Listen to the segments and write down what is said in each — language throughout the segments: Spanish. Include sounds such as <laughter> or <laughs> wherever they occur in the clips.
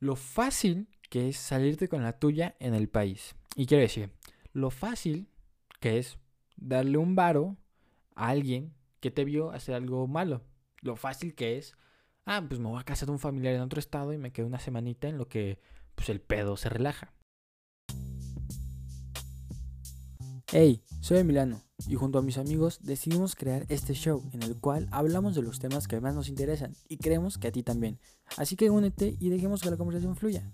lo fácil que es salirte con la tuya en el país. Y quiero decir, lo fácil que es darle un varo a alguien que te vio hacer algo malo. Lo fácil que es, ah, pues me voy a casa de un familiar en otro estado y me quedo una semanita en lo que pues el pedo se relaja. Hey, soy Emiliano y junto a mis amigos decidimos crear este show en el cual hablamos de los temas que más nos interesan y creemos que a ti también. Así que únete y dejemos que la conversación fluya.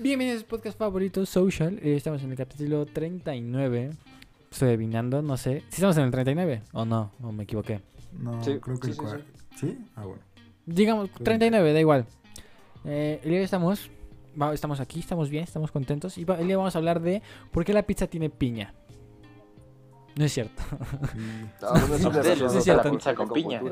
Bienvenidos a su podcast favorito, Social. Eh, Estamos en el capítulo 39. Estoy adivinando, no sé. Si estamos en el 39 o no, o me equivoqué. No, Sí, creo que sí, el sí, sí. Ah, bueno. Digamos, 39, da igual. Eh, el día de hoy estamos, estamos aquí, estamos bien, estamos contentos. Y el día vamos a hablar de por qué la pizza tiene piña. No es cierto. Y- No, no es No, sí, no, cierto. la Pizza con piña.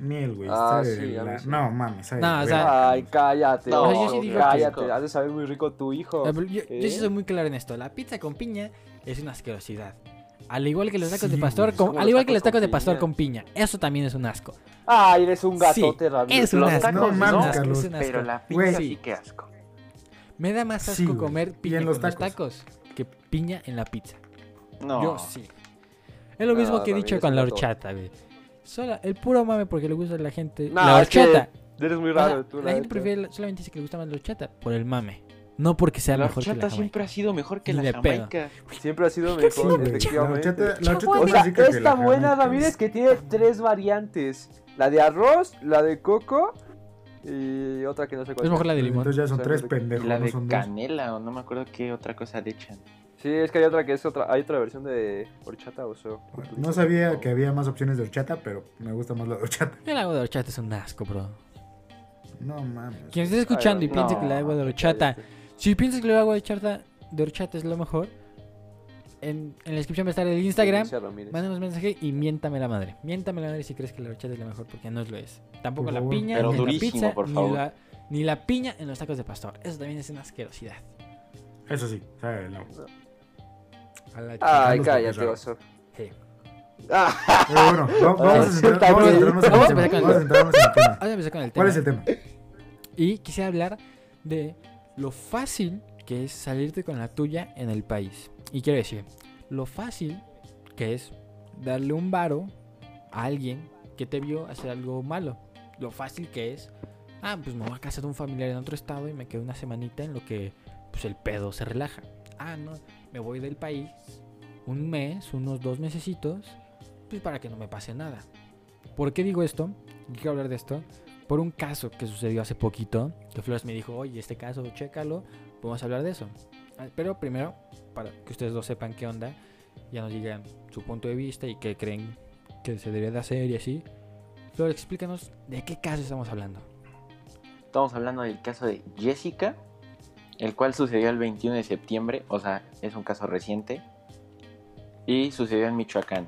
Miel, güey. Ah, sabe sí, la- sí. No, mames, No, o sea-. Ay, cállate. No, O sea, yo sí que- cállate. Has de saber muy rico tu hijo. Eh, Yo, yo sí ¿Eh? soy muy claro en esto. La pizza con piña es una asquerosidad. Al igual que los tacos de Sí, pastor, güey. con- al igual que tacos los tacos de pastor piña. con piña. Eso también es un asco. Ay, eres un Sí, gatote rabioso. es un Los asco. tacos No no, es un asco. pero la pizza Sí. sí que asco. Me da más asco Sí, comer piña en con los los tacos. tacos que piña en la pizza. No. Yo sí. Es lo mismo No, que he dicho con la horchata, güey. Sola, el puro mame porque le gusta a la gente. No, la es que horchata. Eres muy O sea, raro tú, la gente neta. prefiere, solamente dice que le gusta más la horchata por el mame. No porque sea La mejor que la horchata jamaica. siempre ha sido mejor que Ni la de pedo. Jamaica. Siempre ha sido <laughs> Sí, mejor. La efectivamente. horchata, la horchata O es sea, que esta la buena jamaica. Ramírez que tiene tres variantes. La de arroz, la de coco y otra que no sé cuál. Es mejor la de limón. Entonces ya son O sea, tres de- pendejos, la no de son dos. canela o no me acuerdo qué otra cosa le echan. Sí, es que hay otra que es otra, hay otra versión de horchata o so. No sabía que había más opciones de horchata, pero me gusta más la de horchata. El agua de horchata es un asco, bro. No mames. Quien esté escuchando y no, piense que el agua de horchata, si piensas que el agua de horchata, de horchata es lo mejor, en, en la descripción va a estar el Instagram. Un mensaje y miéntame la madre. Miéntame la madre si crees que la horchata es la mejor, porque no lo es. Tampoco la piña, Pero ni la durísimo, pizza, por ni, favor. la, ni la piña en los tacos de pastor. Eso también es una asquerosidad. Eso sí, sabe agua. A la Ay, cállate, oso. Sí. Ah, Pero bueno, va- vamos a centrar- vamos a centrarnos en el tema. Vamos a centrarnos en el tema. Vamos a empezar con el tema. ¿Cuál es el tema? Y quisiera hablar de lo fácil que es salirte con la tuya en el país. Y quiero decir, lo fácil que es darle un varo a alguien que te vio hacer algo malo. Lo fácil que es, ah, pues me voy a casa de un familiar en otro estado y me quedo una semanita en lo que pues el pedo se relaja. Ah, no, me voy del país un mes, unos dos mesecitos, pues para que no me pase nada. ¿Por qué digo esto? Quiero hablar de esto por un caso que sucedió hace poquito, que Flores me dijo, oye, este caso, chécalo, podemos hablar de eso. Ah, Pero primero, para que ustedes dos sepan qué onda, ya nos digan su punto de vista y qué creen que se debe de hacer y así. Flor, explícanos de qué caso estamos hablando. Estamos hablando del caso de Jessica, el cual sucedió el 21 de septiembre, o sea, es un caso reciente, y sucedió en Michoacán.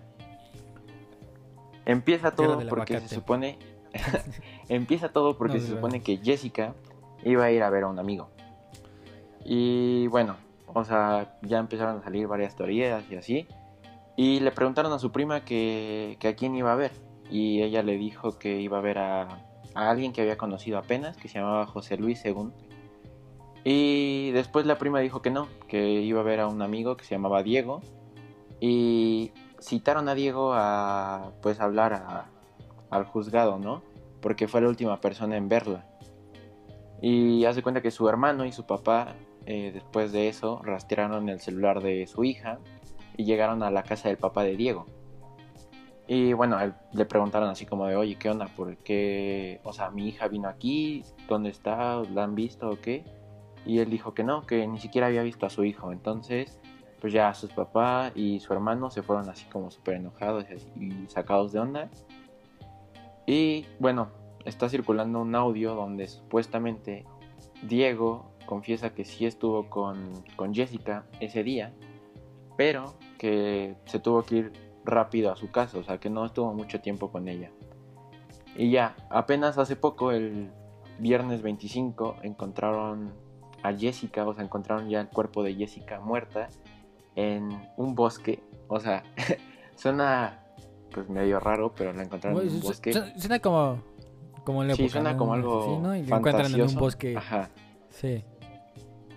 Empieza todo porque se supone... <laughs> <laughs> Empieza todo porque No, se supone que Jessica iba a ir a ver a un amigo. Y bueno, o sea, ya empezaron a salir varias teorías y así. Y le preguntaron a su prima que, que a quién iba a ver. Y ella le dijo que iba a ver a, a alguien que había conocido apenas, que se llamaba José Luis según. Y después la prima dijo que no, que iba a ver a un amigo que se llamaba Diego. Y citaron a Diego a pues hablar a- al juzgado, ¿no? Porque fue la última persona en verla. Y hace cuenta que su hermano y su papá, eh, después de eso, rastrearon el celular de su hija y llegaron a la casa del papá de Diego. Y bueno, le preguntaron así como de, oye, ¿qué onda? ¿Por qué? O sea, mi hija vino aquí, ¿dónde está? ¿La han visto o qué? Y él dijo que no, que ni siquiera había visto a su hijo. Entonces, pues ya sus papás y su hermano se fueron así como súper enojados y sacados de onda. Y bueno, está circulando un audio donde supuestamente Diego confiesa que sí estuvo con, con Jessica ese día, pero que se tuvo que ir rápido a su casa, o sea que no estuvo mucho tiempo con ella. Y ya, apenas hace poco, el viernes 25, encontraron a Jessica, o sea, encontraron ya el cuerpo de Jessica muerta en un bosque. O sea, <laughs> suena pues medio raro, pero la encontraron en un bosque. su- Suena como como en la Sí, época, suena ¿no? como algo Sí, ¿no? Y lo encuentran en un bosque. Ajá. Sí.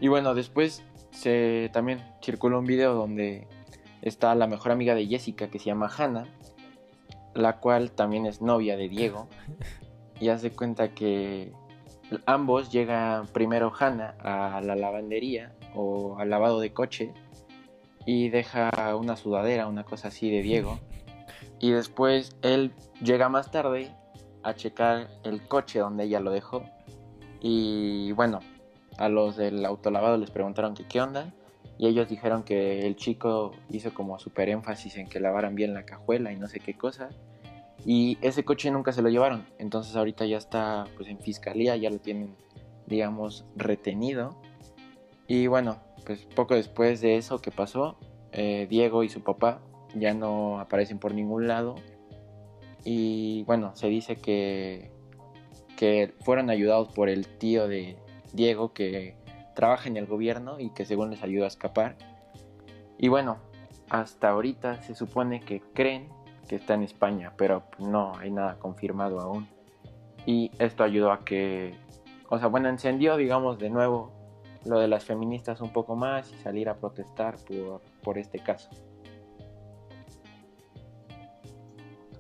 Y bueno, después se también circuló un video donde está la mejor amiga de Jessica que se llama Hannah, la cual también es novia de Diego. <laughs> Y hace cuenta que ambos llegan primero Hannah a la lavandería o al lavado de coche y deja una sudadera, una cosa así de Diego. <laughs> Y después él llega más tarde a checar el coche donde ella lo dejó. Y bueno, a los del autolavado les preguntaron que qué onda. Y ellos dijeron que el chico hizo como súper énfasis en que lavaran bien la cajuela y no sé qué cosa. Y ese coche nunca se lo llevaron. Entonces ahorita ya está pues en fiscalía, ya lo tienen, digamos, retenido. Y bueno, pues poco después de eso que pasó, eh, Diego y su papá ya no aparecen por ningún lado. Y bueno, se dice que, que fueron ayudados por el tío de Diego que trabaja en el gobierno y que según les ayudó a escapar. Y bueno, hasta ahorita se supone que creen que está en España, pero no hay nada confirmado aún. Y esto ayudó a que, o sea, bueno, encendió, digamos, de nuevo lo de las feministas un poco más y salir a protestar por, por este caso.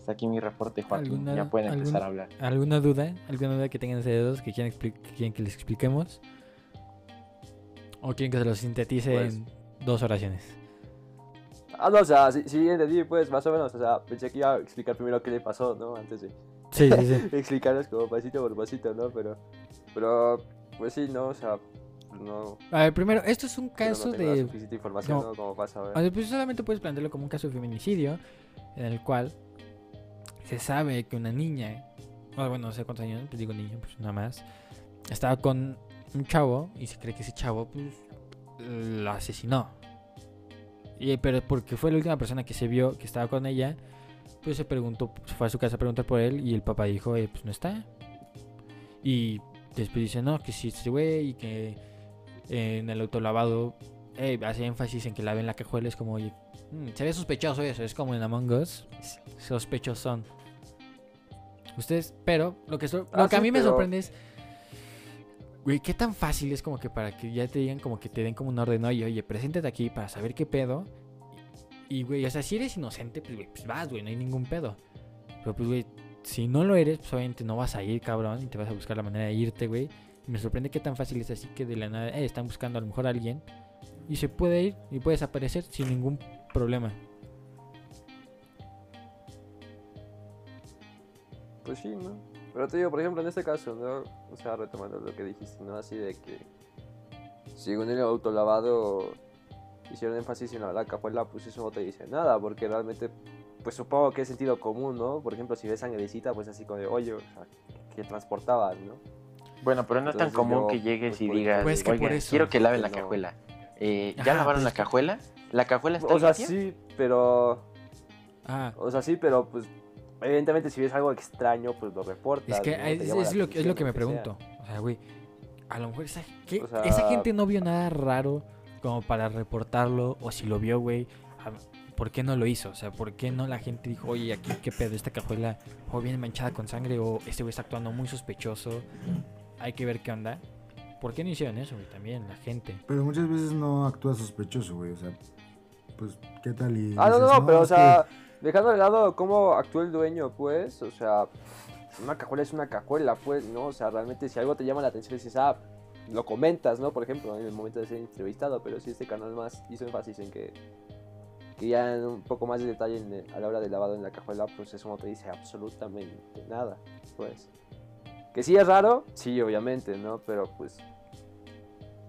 Hasta aquí mi reporte, Joaquín. ¿Alguna- Ya pueden empezar a hablar. ¿Alguna duda? ¿Alguna duda que tengan ustedes que quieran, que quieren que les expliquemos? ¿O quieren que se lo sintetice Pues- en dos oraciones? Ah, no, o sea, sí, sí entendí, pues, más o menos. O sea, pensé que iba a explicar primero qué le pasó, ¿no? Antes de Sí, sí, sí. <laughs> explicarles como pasito por pasito, ¿no? Pero, pero, pues sí, no, o sea, no. A ver, primero, esto es un caso no de... suficiente información, no. ¿no? Como pasa, a ver. O sea, pues solamente puedes plantearlo como un caso de feminicidio en el cual se sabe que una niña, o bueno, no sé cuántos años, pues digo niña, pues nada más, estaba con un chavo y se cree que ese chavo pues la asesinó. Y, pero porque fue la última persona que se vio que estaba con ella, pues se preguntó, se fue a su casa a preguntar por él y el papá dijo, eh, pues no está. Y después dice, no, que sí, este güey y que en el autolavado eh, hace énfasis en que laven la cajuela, es como, oye, mm, se ve sospechoso eso, es como en Among Us, sospechosón. Ustedes, pero lo que, so- lo Ah, que a mí me sorprende es, güey, qué tan fácil es como que para que ya te digan, como que te den como un orden, oye, oye, preséntate aquí para saber qué pedo. Y, güey, o sea, si eres inocente, pues, güey, pues vas, güey, no hay ningún pedo. Pero, pues, güey, si no lo eres, pues obviamente no vas a ir, cabrón, y te vas a buscar la manera de irte, güey. Y me sorprende qué tan fácil es así que de la nada, eh, están buscando a lo mejor a alguien y se puede ir y puede desaparecer sin ningún problema. Pues sí, ¿no? Pero te digo, por ejemplo, en este caso, ¿no? O sea, retomando lo que dijiste, ¿no? Así de que según el autolavado hicieron énfasis en la, la cajuela, pues eso no te dice nada, porque realmente, pues supongo que es sentido común, ¿no? Por ejemplo, si ves sangrecita, pues así como de, oye, o sea, que transportabas, ¿no? Bueno, pero no es tan común yo, que llegues pues, y digas, Pues que por "Oigan, eso, quiero que laven la pues, no. cajuela. Eh, ¿Ya Ajá, lavaron pues la cajuela? ¿La cajuela está O sea, limpia? sí, pero... Ah, O sea, sí, pero pues... Evidentemente, si ves algo extraño, pues lo reportas. es que ¿no? es, es lo, que- es lo que me sea. pregunto. O sea, güey, a lo mejor esa, ¿qué? O sea- esa gente no vio nada raro como para reportarlo, o si lo vio, güey, ¿por qué no lo hizo? O sea, ¿por qué no la gente dijo, oye, aquí qué pedo, esta cajuela o viene manchada con sangre, o este güey está actuando muy sospechoso, hay que ver qué onda? ¿Por qué no hicieron eso, güey? También, la gente. Pero muchas veces no actúa sospechoso, güey. O sea, pues, ¿qué tal? Y Ah, no, dices, no, pero o es que- sea, dejando de lado cómo actúa el dueño, pues, o sea, una cajuela es una cajuela, pues, ¿no? O sea, realmente si algo te llama la atención, dices, ah, lo comentas, ¿no? Por ejemplo, en el momento de ser entrevistado, pero si este canal más hizo énfasis en que, que ya en un poco más de detalle el- a la hora del lavado en la cajuela, pues eso no te dice absolutamente nada, pues. Que sí es raro, sí, obviamente, ¿no? Pero pues,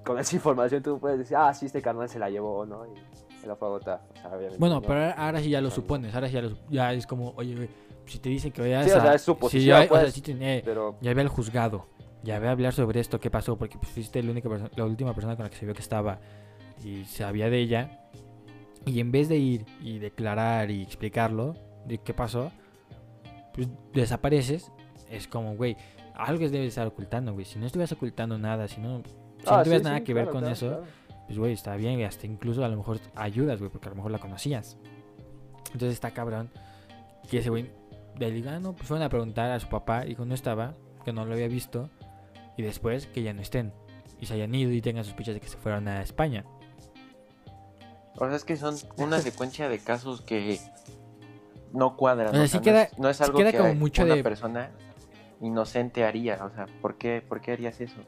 con esa <laughs> información tú puedes decir, ah, sí, este canal se la llevó, ¿no? O sea, obviamente. Bueno, ¿no? pero ahora, ahora sí ya lo supones, ahora sí ya, lo, ya es como, oye, si te dicen que vayas Sí, o sea, es si suposición, ya, o sea, pues. sí te- eh, Pero, ya ve al juzgado, ya ve a hablar sobre esto, qué pasó, porque pues, fuiste la, única la última persona con la que se vio que estaba y sabía de ella. Y en vez de ir y declarar y explicarlo de qué pasó, pues desapareces. Es como, güey, algo debes estar ocultando, güey. Si no estuvieras ocultando nada, si no, si no Ah, tuvieras sí, nada sí, que ver claro, con claro, eso, claro. Pues güey, está bien, y hasta incluso a lo mejor ayudas, güey, porque a lo mejor la conocías. Entonces está cabrón que ese güey le diga, "Ah, no, pues fueron a preguntar a su papá, dijo, no estaba, que no lo había visto, y después que ya no estén, y se hayan ido y tengan sospechas de que se fueron a España. O sea, es que son <laughs> una secuencia de casos que no cuadran. O sea, o no queda- es- no, es sí algo queda que como mucho una de- persona inocente haría. O sea, ¿por qué, ¿por qué harías eso?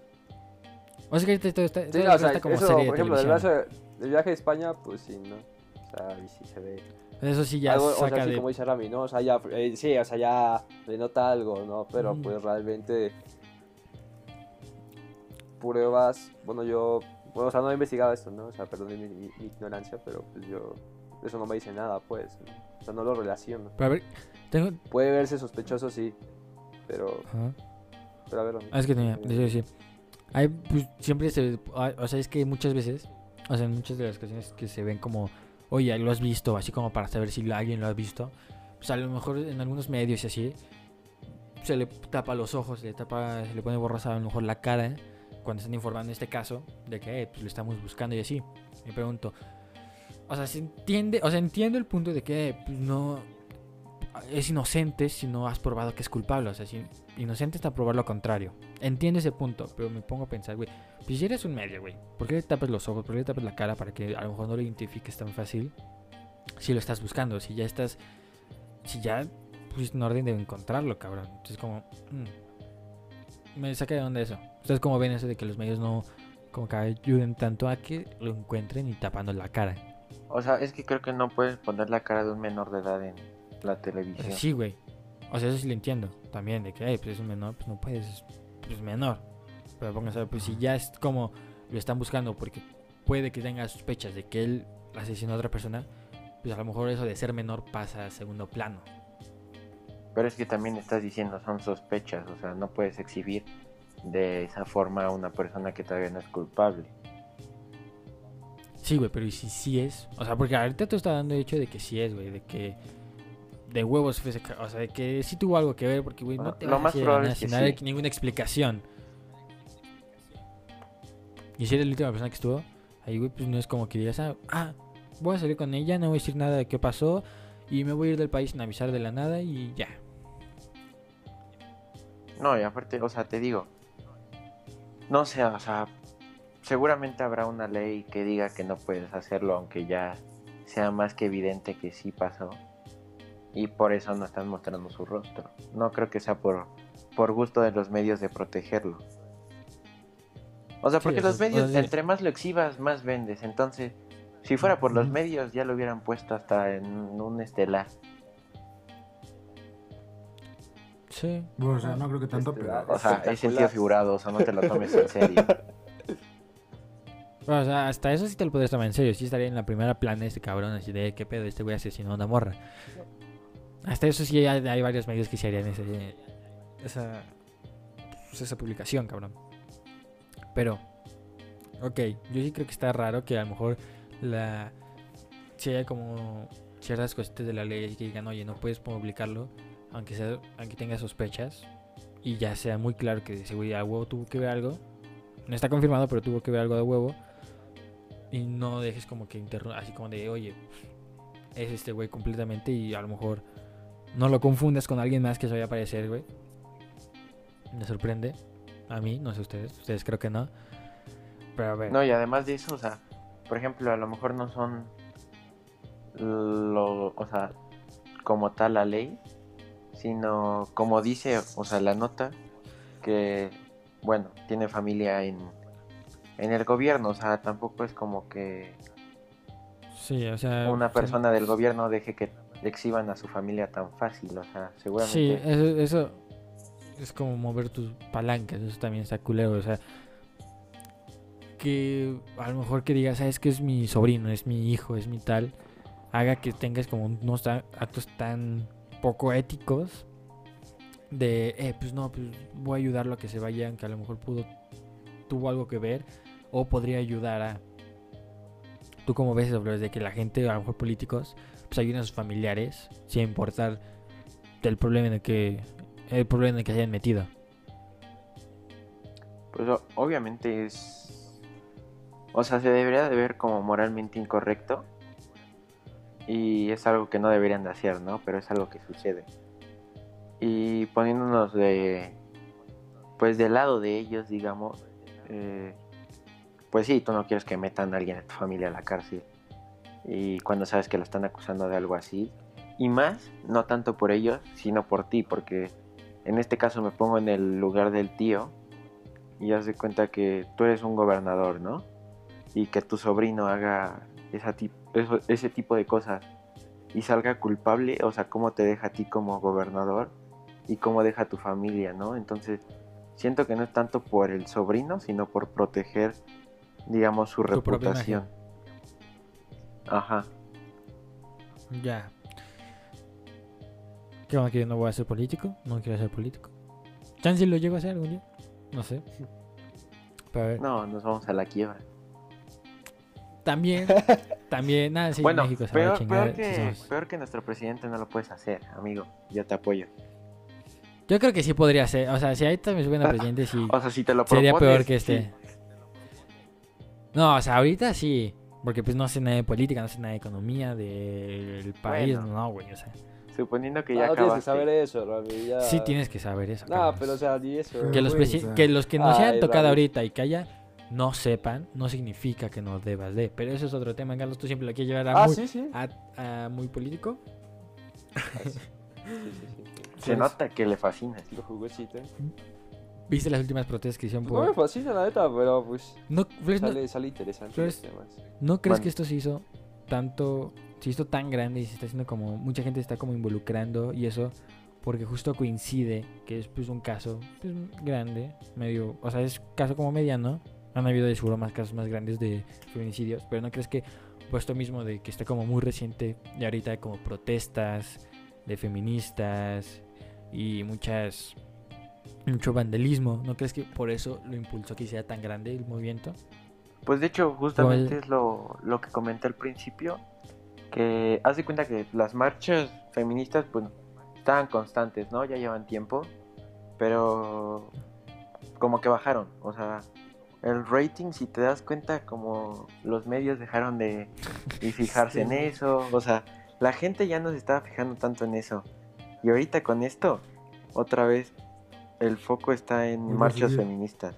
O sea que ahorita todo está, Sí, o sea, está como eso, serie de por ejemplo, del televisión. viaje, del viaje a España, pues sí, ¿no? O sea, ahí sí se ve. Eso sí ya algo, o sea, saca de... como dice Rami, ¿no? O sea, ya, eh, sí, o sea, ya le nota algo, ¿no? Pero Mm. pues realmente pruebas, bueno, yo, bueno, o sea, no he investigado esto, ¿no? O sea, perdón mi, mi- mi ignorancia, pero pues yo, eso no me dice nada, pues, ¿no? O sea, no lo relaciono. Pero a ver, tengo... Puede verse sospechoso, sí, pero, Ajá. pero a ver, Rami. Ah, es que tenía, a decir. Hay, pues, siempre se. ah, O sea, es que muchas veces. O sea, en muchas de las ocasiones que se ven como. Oye, lo has visto, así como para saber si alguien lo ha visto. Pues a lo mejor en algunos medios y así. Se le tapa los ojos, se le tapa, se le pone borrosa a lo mejor la cara. Cuando están informando este caso. De que eh, pues, lo estamos buscando y así. Me pregunto. O sea, se entiende. O sea, entiendo el punto de que eh, pues, no. Es inocente si no has probado que es culpable. O sea, si inocente está probar lo contrario. Entiendo ese punto, pero me pongo a pensar, güey. Pues si eres un medio, güey. ¿Por qué le tapas los ojos? ¿Por qué le tapas la cara para que a lo mejor no lo identifiques tan fácil? Si lo estás buscando, si ya estás. Si ya pusiste un orden de encontrarlo, cabrón. Entonces, como. mm, me saca de onda eso. Ustedes, como ven eso de que los medios no. Como que ayuden tanto a que lo encuentren y tapando la cara. O sea, es que creo que no puedes poner la cara de un menor de edad en la sea, televisión. sí, güey. O sea, eso sí lo entiendo. También, de que, ay, pues es un menor, pues no puedes. es- Pues menor. Pero pónganse, a ver, pues si ya es como lo están buscando porque puede que tenga sospechas de que él asesinó a otra persona, pues a lo mejor eso de ser menor pasa a segundo plano. Pero es que también estás diciendo, son sospechas. O sea, no puedes exhibir de esa forma a una persona que todavía no es culpable. Sí, güey, pero ¿y si sí es? O sea, porque ahorita te está dando el hecho de que sí es, güey, de que de huevos fue O sea, de que sí tuvo algo que ver porque, güey, no Ah, te lo vas a más probable es que sin dar sí. ninguna explicación. Y si eres la última persona que estuvo, ahí, güey, pues no es como que digas, ah, ah, voy a salir con ella, no voy a decir nada de qué pasó y me voy a ir del país sin avisar de la nada y ya. No, y aparte, o sea, te digo, no sé, o sea, seguramente habrá una ley que diga que no puedes hacerlo, aunque ya sea más que evidente que sí pasó. Y por eso no están mostrando su rostro. No creo que sea por, por gusto de los medios de protegerlo. O sea, porque los medios, entre más lo exhibas, más vendes. Entonces, si fuera por los medios, ya lo hubieran puesto hasta en un estelar. Sí. Bueno, o sea, no creo que tanto, Este, pero... O sea, es sentido Espectacular. figurado, o sea, no te lo tomes en serio. Bueno, o sea, hasta eso sí te lo podrías tomar en serio. Sí estaría en la primera plana este cabrón, así de qué pedo, este güey asesinó a una morra. Hasta eso sí hay, varios medios que se harían ese, esa, pues, esa publicación, cabrón. Pero, ok, yo sí creo que está raro que a lo mejor la... Si hay como ciertas cositas de la ley que digan, oye, no puedes publicarlo, aunque, sea, aunque tenga sospechas, y ya sea muy claro que güey a huevo tuvo que ver algo. No está confirmado, pero tuvo que ver algo de huevo. Y no dejes como que interru- así como de, oye, es este güey completamente y a lo mejor no lo confundas con alguien más que se vaya a aparecer, güey. Me sorprende. A mí, no sé ustedes. Ustedes creo que no. Pero a ver. No, y además de eso, o sea, por ejemplo, a lo mejor no son lo, o sea, como tal la ley, sino como dice, o sea, la nota que, bueno, tiene familia en, en el gobierno, o sea, tampoco es como que sí, o sea. una persona del gobierno deje que exhiban a su familia tan fácil, o sea, Sí, seguramente eso, eso es como mover tus palancas, eso también está culero, o sea, que a lo mejor que digas, sabes que es mi sobrino, es mi hijo, es mi tal, haga que tengas como unos actos tan poco éticos de, eh, pues no, pues voy a ayudarlo a que se vaya, aunque a lo mejor pudo, tuvo algo que ver, o podría ayudar a... ¿Tú cómo ves eso, bro? De que la gente, a lo mejor políticos, pues ayuden a sus familiares, sin importar del problema en el que el problema en el que se hayan metido. Pues obviamente es... O sea, se debería de ver como moralmente incorrecto. Y es algo que no deberían de hacer, ¿no? Pero es algo que sucede. Y poniéndonos de... pues del lado de ellos, digamos, eh, pues sí, tú no quieres que metan a alguien de tu familia a la cárcel. Y cuando sabes que lo están acusando de algo así. Y más, no tanto por ellos, sino por ti, porque en este caso me pongo en el lugar del tío y haz de cuenta que tú eres un gobernador, ¿no? Y que tu sobrino haga esa tip- eso- ese tipo de cosas y salga culpable, o sea, cómo te deja a ti como gobernador y cómo deja a tu familia, ¿no? Entonces, siento que no es tanto por el sobrino, sino por proteger, digamos, su reputación. Ajá. Ya. ¿Qué onda que yo no voy a ser político? No quiero ser político. Chance lo llego a hacer algún día. No sé. Pero a ver. No, nos vamos a la quiebra. También, <laughs> también, nada, sí, bueno, México se va a peor, chingar. peor si que, somos- peor que nuestro presidente no lo puedes hacer, amigo. Yo te apoyo. Yo creo que sí podría ser. O sea, si ahorita me suben a presidente, sí. O sea, si te lo Sería peor que este. sí. No, o sea, ahorita sí. Porque pues no sé nada de política, no sé nada de economía del país. Bueno. No, güey, o sea. Suponiendo que ya no tienes que acabaste. saber eso, Rami. Ya... Sí tienes que saber eso. No, pero o sea, ni eso. que, los güey, presi- o sea. que los que no se han Ay, tocado Rami. ahorita y que haya no sepan, no significa que no debas de. Pero eso es otro tema, Carlos. Tú siempre lo quieres llevar a, Ah, muy, sí, sí. a- a muy político. Sí, sí, sí, sí. Se nota que le fascina. Lo jugosito. ¿Viste las últimas protestas que hicieron No me por.? fascina, la neta, pero pues. No, Flex, no, Sale, sale interesante Flores- temas. ¿no crees que esto se hizo tanto. Se hizo tan grande y se está haciendo como. Mucha gente está como involucrando y eso. Porque justo coincide que es pues un caso pues, grande, medio. O sea, es caso como mediano. Han habido de seguro más casos más grandes de feminicidios. Pero ¿no crees que puesto mismo de que está como muy reciente y ahorita hay como protestas de feministas y muchas mucho vandalismo no crees que por eso lo impulsó que sea tan grande el movimiento Pues de hecho, justamente es lo, lo que comenté al principio. Que haz de cuenta que las marchas feministas, pues, estaban constantes, ¿no? Ya llevan tiempo. Pero como que bajaron. O sea, el rating, si te das cuenta, como los medios dejaron de, de <laughs> fijarse en eso. O sea, la gente ya no se estaba fijando tanto en eso. Y ahorita con esto, otra vez, el foco está en marchas feministas.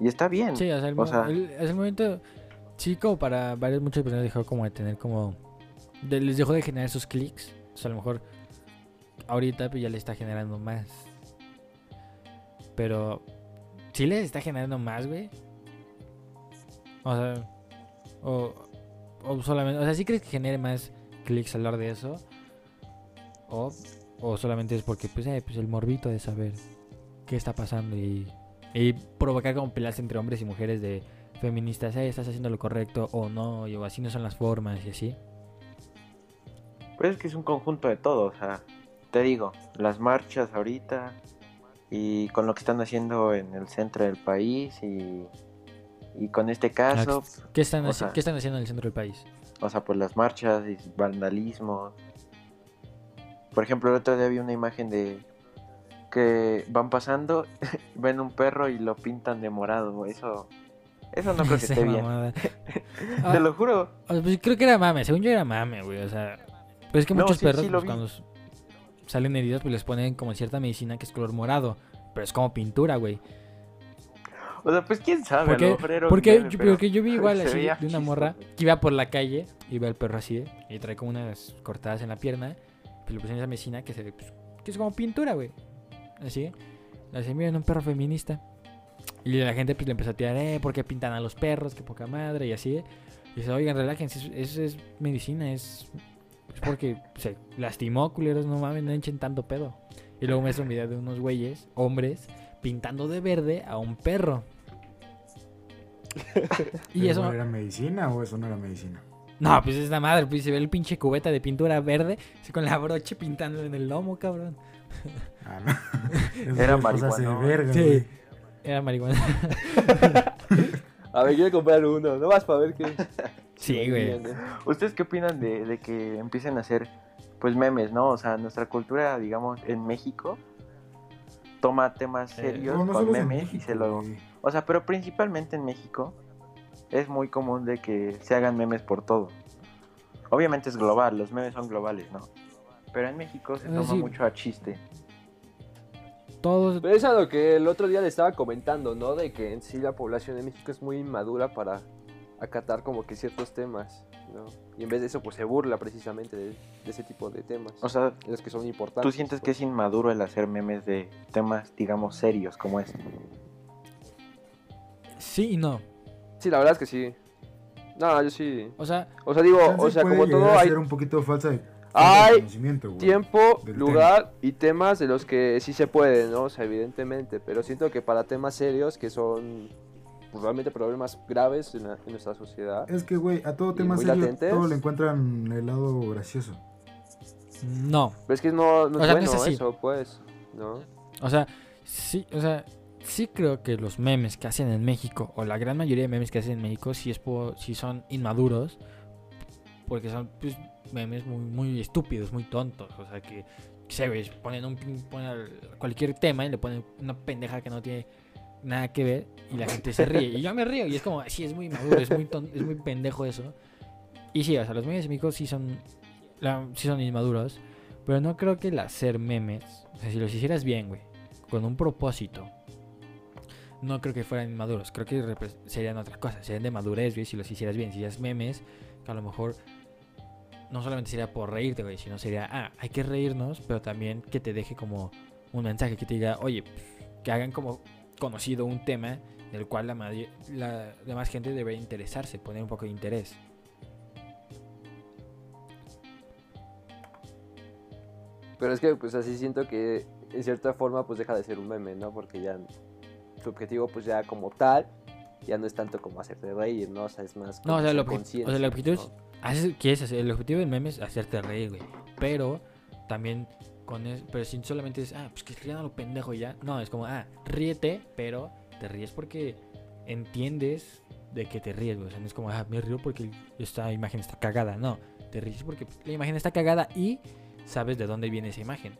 Y está bien. sí o sea el, o sea- el- es el momento sí como para varias muchas personas dejó como de tener como de- les dejó de generar sus clics o sea a lo mejor ahorita pues ya le está generando más pero sí les está generando más güey o sea o, o solamente o sea sí crees que genere más clics hablar de eso o, o solamente es porque pues, eh, pues el morbito de saber qué está pasando y, y provocar como peleas entre hombres y mujeres de feministas, eh, estás haciendo lo correcto o no, y, o así no son las formas y así. Pues es que es un conjunto de todo, o sea, te digo, las marchas ahorita y con lo que están haciendo en el centro del país y, y con este caso, ¿Qué están, o haci- sea- ¿Qué están haciendo en el centro del país? o sea, pues las marchas y vandalismo. Por ejemplo, el otro día vi una imagen de que van pasando, <laughs> ven un perro y lo pintan de morado, eso eso no creo que esté bien. Ah, <laughs> Te lo juro. o sea, pues creo que era mame, según yo era mame, güey, o sea, pero es que No, muchos sí, perros sí pues, cuando salen heridos pues les ponen como cierta medicina que es color morado, pero es como pintura, güey. O sea, pues quién sabe, Porque- lo Porque, yo, porque yo vi <laughs> igual así de una morra que iba por la calle y ve al perro así ¿eh? y trae como unas cortadas en la pierna. Pues le pusieron esa medicina que se ve, pues, que es como pintura, güey. Así. Así, miren, un perro feminista. Y la gente pues le empezó a tirar, eh, ¿por qué pintan a los perros? Qué poca madre y así. Y dice, oigan, relájense, eso, es medicina, es, es porque se lastimó, culeros, no mames, no echen tanto pedo. Y luego muestra un video de unos güeyes, hombres, pintando de verde a un perro. <laughs> y ¿Pero eso, ¿Era medicina o eso no era medicina? No, pues es la madre, pues se ve el pinche cubeta de pintura verde, así con la broche pintando en el lomo, cabrón. Ah, no. <laughs> Era marihuana. verga, Sí. güey. Era marihuana. <laughs> A ver, quiero comprar uno, no vas para ver qué. Sí, güey. ¿Ustedes qué opinan de, de que empiecen a hacer pues memes, no? O sea, nuestra cultura, digamos, en México toma temas Eh, serios No, no con memes y se lo... O sea, pero principalmente en México es muy común de que se hagan memes por todo. Obviamente es global, los memes son globales, ¿no? Pero en México se toma sí. mucho a chiste. todos... Pero es a lo que el otro día le estaba comentando, ¿no? De que en sí la población de México es muy inmadura para acatar como que ciertos temas, ¿no? Y en vez de eso, pues se burla precisamente de, de ese tipo de temas. O sea, los que son importantes. ¿tú sientes que es inmaduro el hacer memes de temas, digamos, serios como este? Sí y no. Sí, la verdad es que sí. No, yo sí. O sea, O sea, digo, o sea, como todo hay un poquito falsa de, Hay conocimiento, güey. tiempo, lugar y temas de los que sí se puede, ¿no? O sea, evidentemente. Pero siento que para temas serios que son pues, realmente problemas graves en, la- en nuestra sociedad. Es que, güey, a todo tema serio, latentes. todo le encuentran el lado gracioso. no. Pero es que no, no O es bueno es así. eso, pues, ¿no? O sea, sí, o sea, sí creo que los memes que hacen en México, o la gran mayoría de memes que hacen en México, sí, es por, sí son inmaduros, porque son pues, memes muy, muy estúpidos, muy tontos. O sea, que, se ve, ponen, un, ponen al- cualquier tema y le ponen una pendeja que no tiene nada que ver y la gente se ríe. Y yo me río y es como, sí, es muy inmaduro, es muy, es muy pendejo eso. Y sí, o sea, los memes México sí son, la- sí son inmaduros, pero no creo que el hacer memes, o sea, si los hicieras bien, güey, con un propósito, no creo que fueran inmaduros. Creo que serían otra cosa, serían de madurez, güey, si los hicieras bien. Si hicieras memes, a lo mejor no solamente sería por reírte, güey, sino sería, ah, hay que reírnos, pero también que te deje como un mensaje que te diga, oye, que hagan como conocido un tema del cual la, la demás gente debería interesarse, poner un poco de interés. Pero es que, pues así siento que en cierta forma, pues deja de ser un meme, ¿no? Porque ya su objetivo, pues ya como tal, ya no es tanto como hacerte reír, ¿no? O sea, es más. No, o sea, el obje- o sea, el objetivo ¿no? es haces- quieres hacer- el objetivo del meme es hacerte reír, güey. Pero también con es- pero si solamente es, ah, pues que rían a lo pendejo y ya. No, es como, ah, ríete, pero te ríes porque entiendes de que te ríes, güey. O sea, no es como, ah, me río porque esta imagen está cagada. No, te ríes porque la imagen está cagada y sabes de dónde viene esa imagen.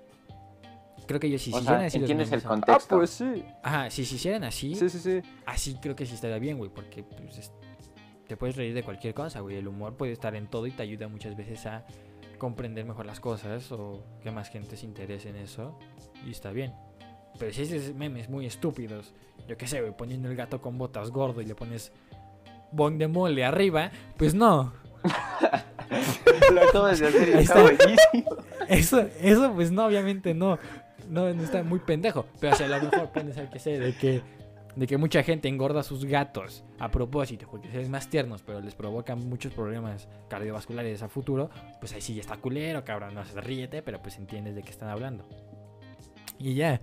Creo que yo si O hicieran sea, así los entiendes el memes, Ah, contexto. pues sí. Ajá, si se hicieran así, Sí, sí, sí. así creo que sí estaría bien, güey, porque pues, es- te puedes reír de cualquier cosa, güey. El humor puede estar en todo y te ayuda muchas veces a comprender mejor las cosas o que más gente se interese en eso y está bien. Pero si haces memes muy estúpidos, yo qué sé, güey, poniendo el gato con botas gordo y le pones bon de mole arriba, pues no. <laughs> Lo acabas de hacer y <laughs> está. buenísimo. Eso, eso pues no, obviamente no. No, no está muy pendejo. Pero o sea, a lo mejor pones al que sé, de que, de que mucha gente engorda a sus gatos a propósito, porque son más tiernos, pero les provocan muchos problemas cardiovasculares a futuro, pues ahí sí ya está culero, cabrón. No se ríete, pero pues entiendes de qué están hablando. Y ya.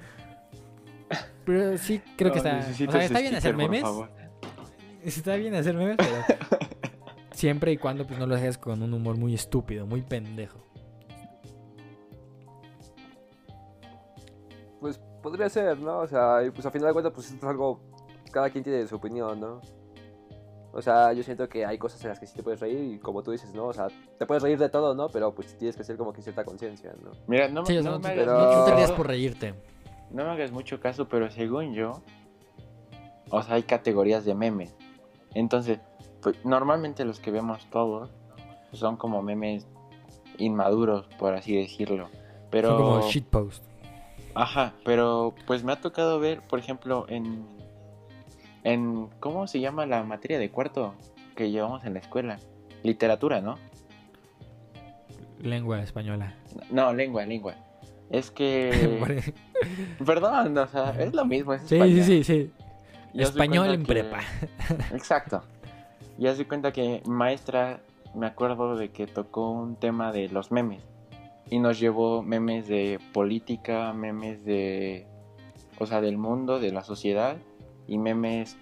Pero sí, creo que está. O sea, está bien hacer memes. Está bien hacer memes, pero. <laughs> siempre y cuando pues no lo hagas con un humor muy estúpido, muy pendejo. Podría ser, ¿no? O sea, y pues a final de cuentas, pues esto es algo. Cada quien tiene su opinión, ¿no? O sea, yo siento que hay cosas en las que sí te puedes reír y como tú dices, ¿no? O sea, te puedes reír de todo, ¿no? Pero pues tienes que hacer como que cierta conciencia, ¿no? Mira, no, Sí, no no, me pero- no te rías por reírte. No me hagas mucho caso, pero según yo, o sea, hay categorías de memes. Entonces, pues, normalmente los que vemos todos son como memes inmaduros, por así decirlo. Pero, Son como shitpost. Ajá, pero pues me ha tocado ver, por ejemplo, en, en, ¿cómo se llama la materia de cuarto que llevamos en la escuela? Literatura, ¿no? Lengua española. No, lengua, lengua. Es que, <laughs> perdón, o sea, es lo mismo, es sí, español. sí, sí, sí. Español en que- prepa. <laughs> Exacto. Y haz de cuenta que maestra, me acuerdo de que tocó un tema de los memes. Y nos llevó memes de política, memes de. O sea, del mundo, de la sociedad. Y memes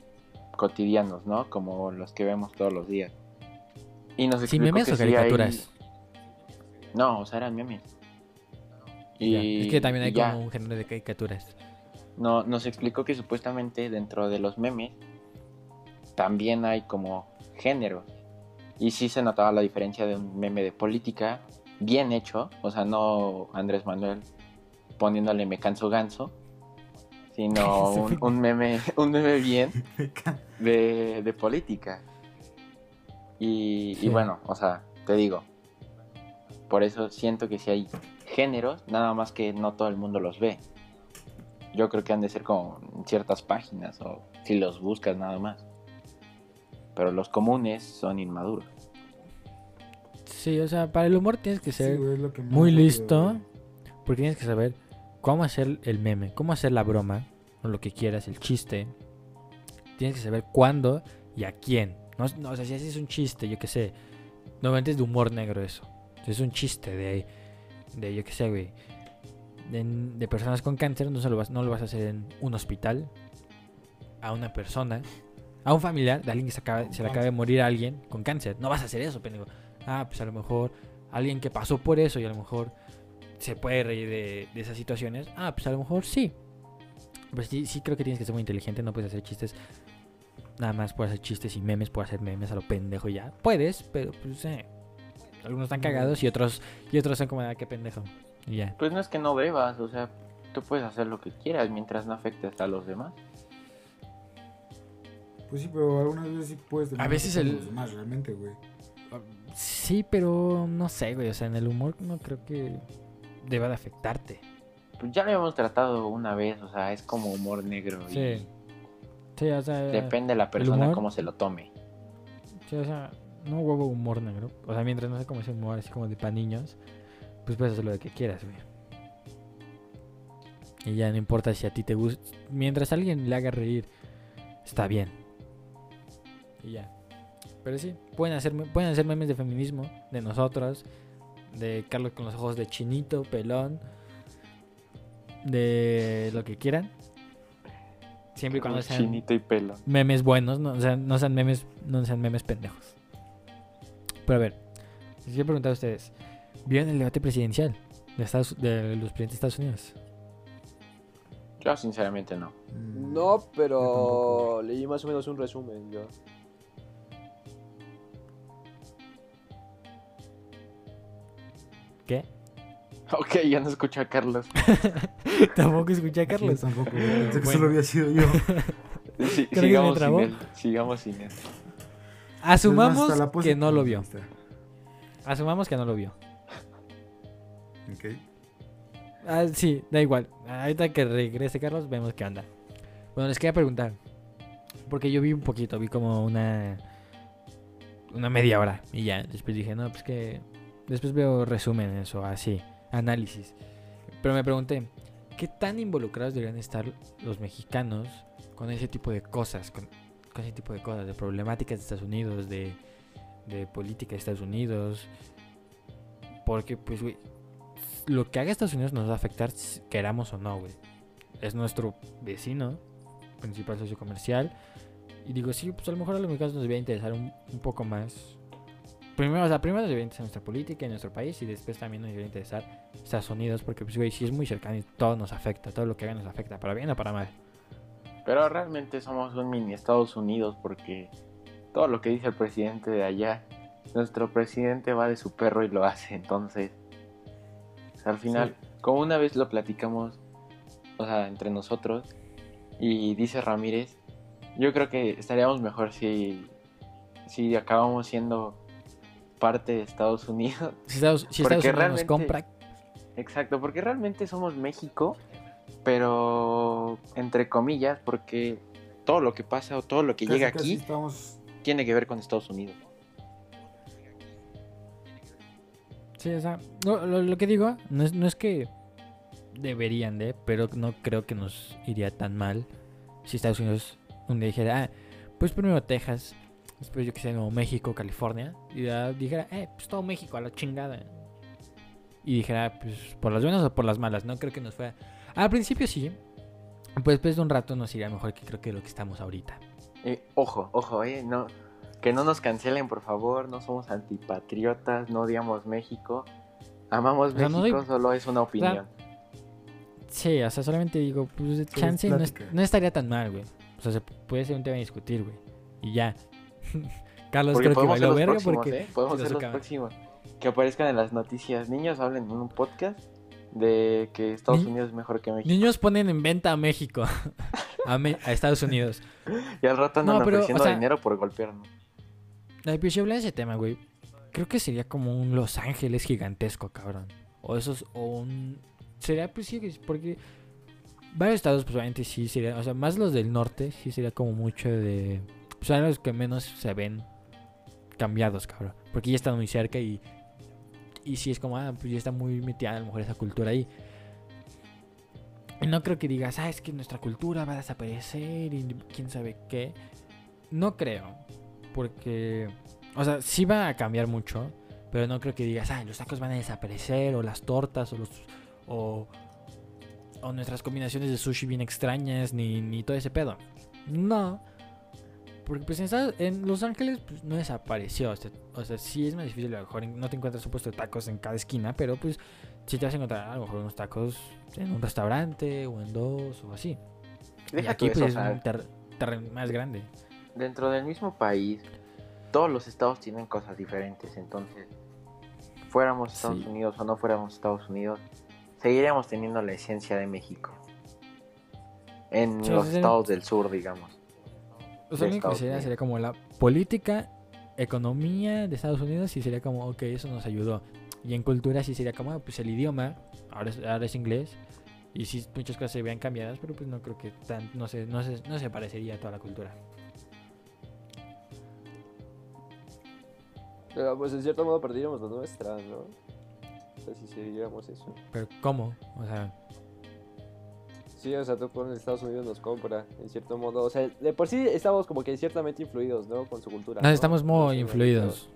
cotidianos, ¿no? Como los que vemos todos los días. Y nos ¿Sin explicó memes que o sí hay- caricaturas? No, o sea, eran memes. Ya, Es que también hay ya. como un género de caricaturas. No, nos explicó que supuestamente dentro de los memes también hay como género. Y sí se notaba la diferencia de un meme de política bien hecho, o sea, no Andrés Manuel poniéndole me canso ganso, sino <laughs> un, un meme, un meme bien <laughs> de, de política. Y, y bueno, o sea, te digo, por eso siento que sí hay géneros, nada más que no todo el mundo los ve. yo creo que han de ser con ciertas páginas o si los buscas nada más. Pero los comunes son inmaduros. Sí, o sea, para el humor tienes que Sí, ser güey, es lo que muy listo. güey. Porque tienes que saber cómo hacer el meme, cómo hacer la broma, o lo que quieras, el chiste. Tienes que saber cuándo y a quién. No, no, o sea, si haces un chiste, yo qué sé. Normalmente es de humor negro eso. Es un chiste de, de yo qué sé, güey. De, de personas con cáncer, no, se lo vas, no lo vas a hacer en un hospital. A una persona. A un familiar de alguien que se, acaba, se le acaba de morir a alguien con cáncer. No vas a hacer eso, pendejo. Ah, pues a lo mejor alguien que pasó por eso y a lo mejor se puede reír de, de esas situaciones. Ah, pues a lo mejor sí. Pues sí, sí creo que tienes que ser muy inteligente, no puedes hacer chistes. Nada más puedes hacer chistes y memes, puedes hacer memes a lo pendejo y ya. Puedes, pero pues eh, algunos están cagados y otros y otros son como, ah, qué pendejo. Y ya. Pues no es que no debas, o sea, tú puedes hacer lo que quieras mientras no afectes a los demás. Pues sí, pero algunas veces sí puedes A veces el- los demás, realmente, güey. Sí, pero no sé, güey. O sea, en el humor no creo que deba de afectarte. Pues ya lo hemos tratado una vez, o sea, es como humor negro y Sí. Sí, o sea. depende de la persona humor- cómo se lo tome. Sí, o sea, no huevo humor negro. O sea, mientras no sé cómo es humor así como de para niños, pues puedes hacer lo que quieras, güey. Y ya no importa si a ti te gusta. Mientras alguien le haga reír, está bien. Y ya. Pero sí, pueden hacer, pueden hacer memes de feminismo, de nosotros, de Carlos con los ojos de chinito, pelón, de lo que quieran. Siempre y cuando sean Chinito y pelo. memes buenos, no, o sea, no sean memes, no sean memes pendejos. Pero a ver, les quiero preguntar a ustedes, ¿vieron el debate presidencial de, Estados, de los presidentes de Estados Unidos? Yo sinceramente no. No, pero leí más o menos un resumen yo. ¿Qué? <laughs> Ok, ya no escucho a Carlos. <laughs> Tampoco escuché a Carlos. tampoco. Pensé que Bueno. solo había sido yo. <laughs> Sí, Creo que me sigamos trabó. sin él. Sigamos sin él. Asumamos más, que no lo vio. Asumamos que no lo vio. Ok. Ah, sí, da igual. Ahorita que regrese Carlos, vemos qué anda. Bueno, les quería preguntar. Porque yo vi un poquito, vi como una. Una media hora. Y ya, después dije, no, pues que. Después veo resúmenes o así, análisis. Pero me pregunté, ¿qué tan involucrados deberían estar los mexicanos con ese tipo de cosas? Con, ese tipo de cosas, de problemáticas de Estados Unidos, de, de política de Estados Unidos. Porque, pues, güey, lo que haga Estados Unidos nos va a afectar, queramos o no, güey. Es nuestro vecino, principal socio comercial. Y digo, sí, pues a lo mejor a los mexicanos nos debería interesar un, un poco más. Primero, o sea, primero nos debería interesar nuestra política y nuestro país. Y después también nos debería interesar Estados Unidos. Porque, pues, güey, sí es muy cercano y todo nos afecta. Todo lo que hagan nos afecta, para bien o para mal. Pero realmente somos un mini Estados Unidos porque todo lo que dice el presidente de allá, nuestro presidente va de su perro y lo hace. Entonces, o sea, al final, como una vez lo platicamos, o sea, entre nosotros, y dice Ramírez, yo creo que estaríamos mejor si, si acabamos siendo parte de Estados Unidos. Si Estados, si Porque Estados Unidos nos realmente- compra, Exacto, porque realmente somos México, pero entre comillas, porque todo lo que pasa o todo lo que Casi, llega aquí Estamos... tiene que ver con Estados Unidos. Sí, o sea, no, lo, lo que digo no es, no es que deberían de, pero no creo que nos iría tan mal si Estados Unidos un día dijera, ah, pues primero Texas, después yo que sé, Nuevo México, California, y ya dijera, eh, pues todo México a la chingada. Y dijera, pues por las buenas o por las malas, no creo que nos fuera. Al principio sí, pues después de un rato nos iría mejor que creo que lo que estamos ahorita. Eh, ojo, ojo, eh, no, que no nos cancelen, por favor, no somos antipatriotas, no odiamos México, amamos O sea, no México, solo es una opinión. Sí, o sea, solamente digo, pues chance no, es- plática. no estaría tan mal, güey. O sea, se puede ser un tema a discutir, güey. Y ya. <laughs> Carlos Porque creo que bailó verga próximos, porque... ¿eh? Podemos se ser lo los saca. próximos. Que aparezcan en las noticias. Niños hablen en un podcast de que Estados Ni- Unidos es mejor que México. Niños ponen en venta a México, <laughs> a, Me- a Estados Unidos. <laughs> Y al rato andan No, pero, ofreciendo o sea- dinero por golpearnos. Ay, pero si habla de ese tema, güey. Creo que sería como un Los Ángeles gigantesco, cabrón. O esos, o un... Sería, pues sí, porque varios estados, pues obviamente sí sería, o sea, más los del norte, sí sería como mucho de. Pues son los que menos se ven cambiados, cabrón. Porque ya están muy cerca y. Y sí es como, ah, pues ya está muy metida a lo mejor esa cultura ahí. Y no creo que digas, ah, es que nuestra cultura va a desaparecer y quién sabe qué. No creo. Porque. O sea, sí va a cambiar mucho. Pero no creo que digas, ah, los tacos van a desaparecer. O las tortas. O los. O. O nuestras combinaciones de sushi bien extrañas. Ni, ni todo ese pedo. No. Porque pues en, Estados- en Los Ángeles pues, no desapareció. O sea, o sea, sí es más difícil. A lo mejor no te encuentras un puesto de tacos en cada esquina. Pero pues sí te vas a encontrar a lo mejor unos tacos en un restaurante o en dos o así. Y Deja aquí tú pues eso, es un ter- terreno más grande. dentro del mismo país, todos los estados tienen cosas diferentes. Entonces, fuéramos Estados Sí. Unidos o no fuéramos Estados Unidos, seguiríamos teniendo la esencia de México. En Sí, los estados del sur, digamos. Lo único que sería, sería como la política, economía de Estados Unidos y sería como, ok, eso nos ayudó. Y en cultura sí sería como, ah, pues el idioma, ahora es, ahora es inglés. Y sí, muchas cosas se vean cambiadas, pero pues no creo que tan, no se, no se, no se parecería a toda la cultura. Pero pues en cierto modo perderíamos la nuestra, ¿no? O sea, si siguiéramos eso. Pero ¿cómo? O sea, Sí, o sea, tú pones Estados Unidos nos compra, en cierto modo. O sea, de por sí estamos como que ciertamente influidos, ¿no? Con su cultura. ¿no? estamos muy influidos.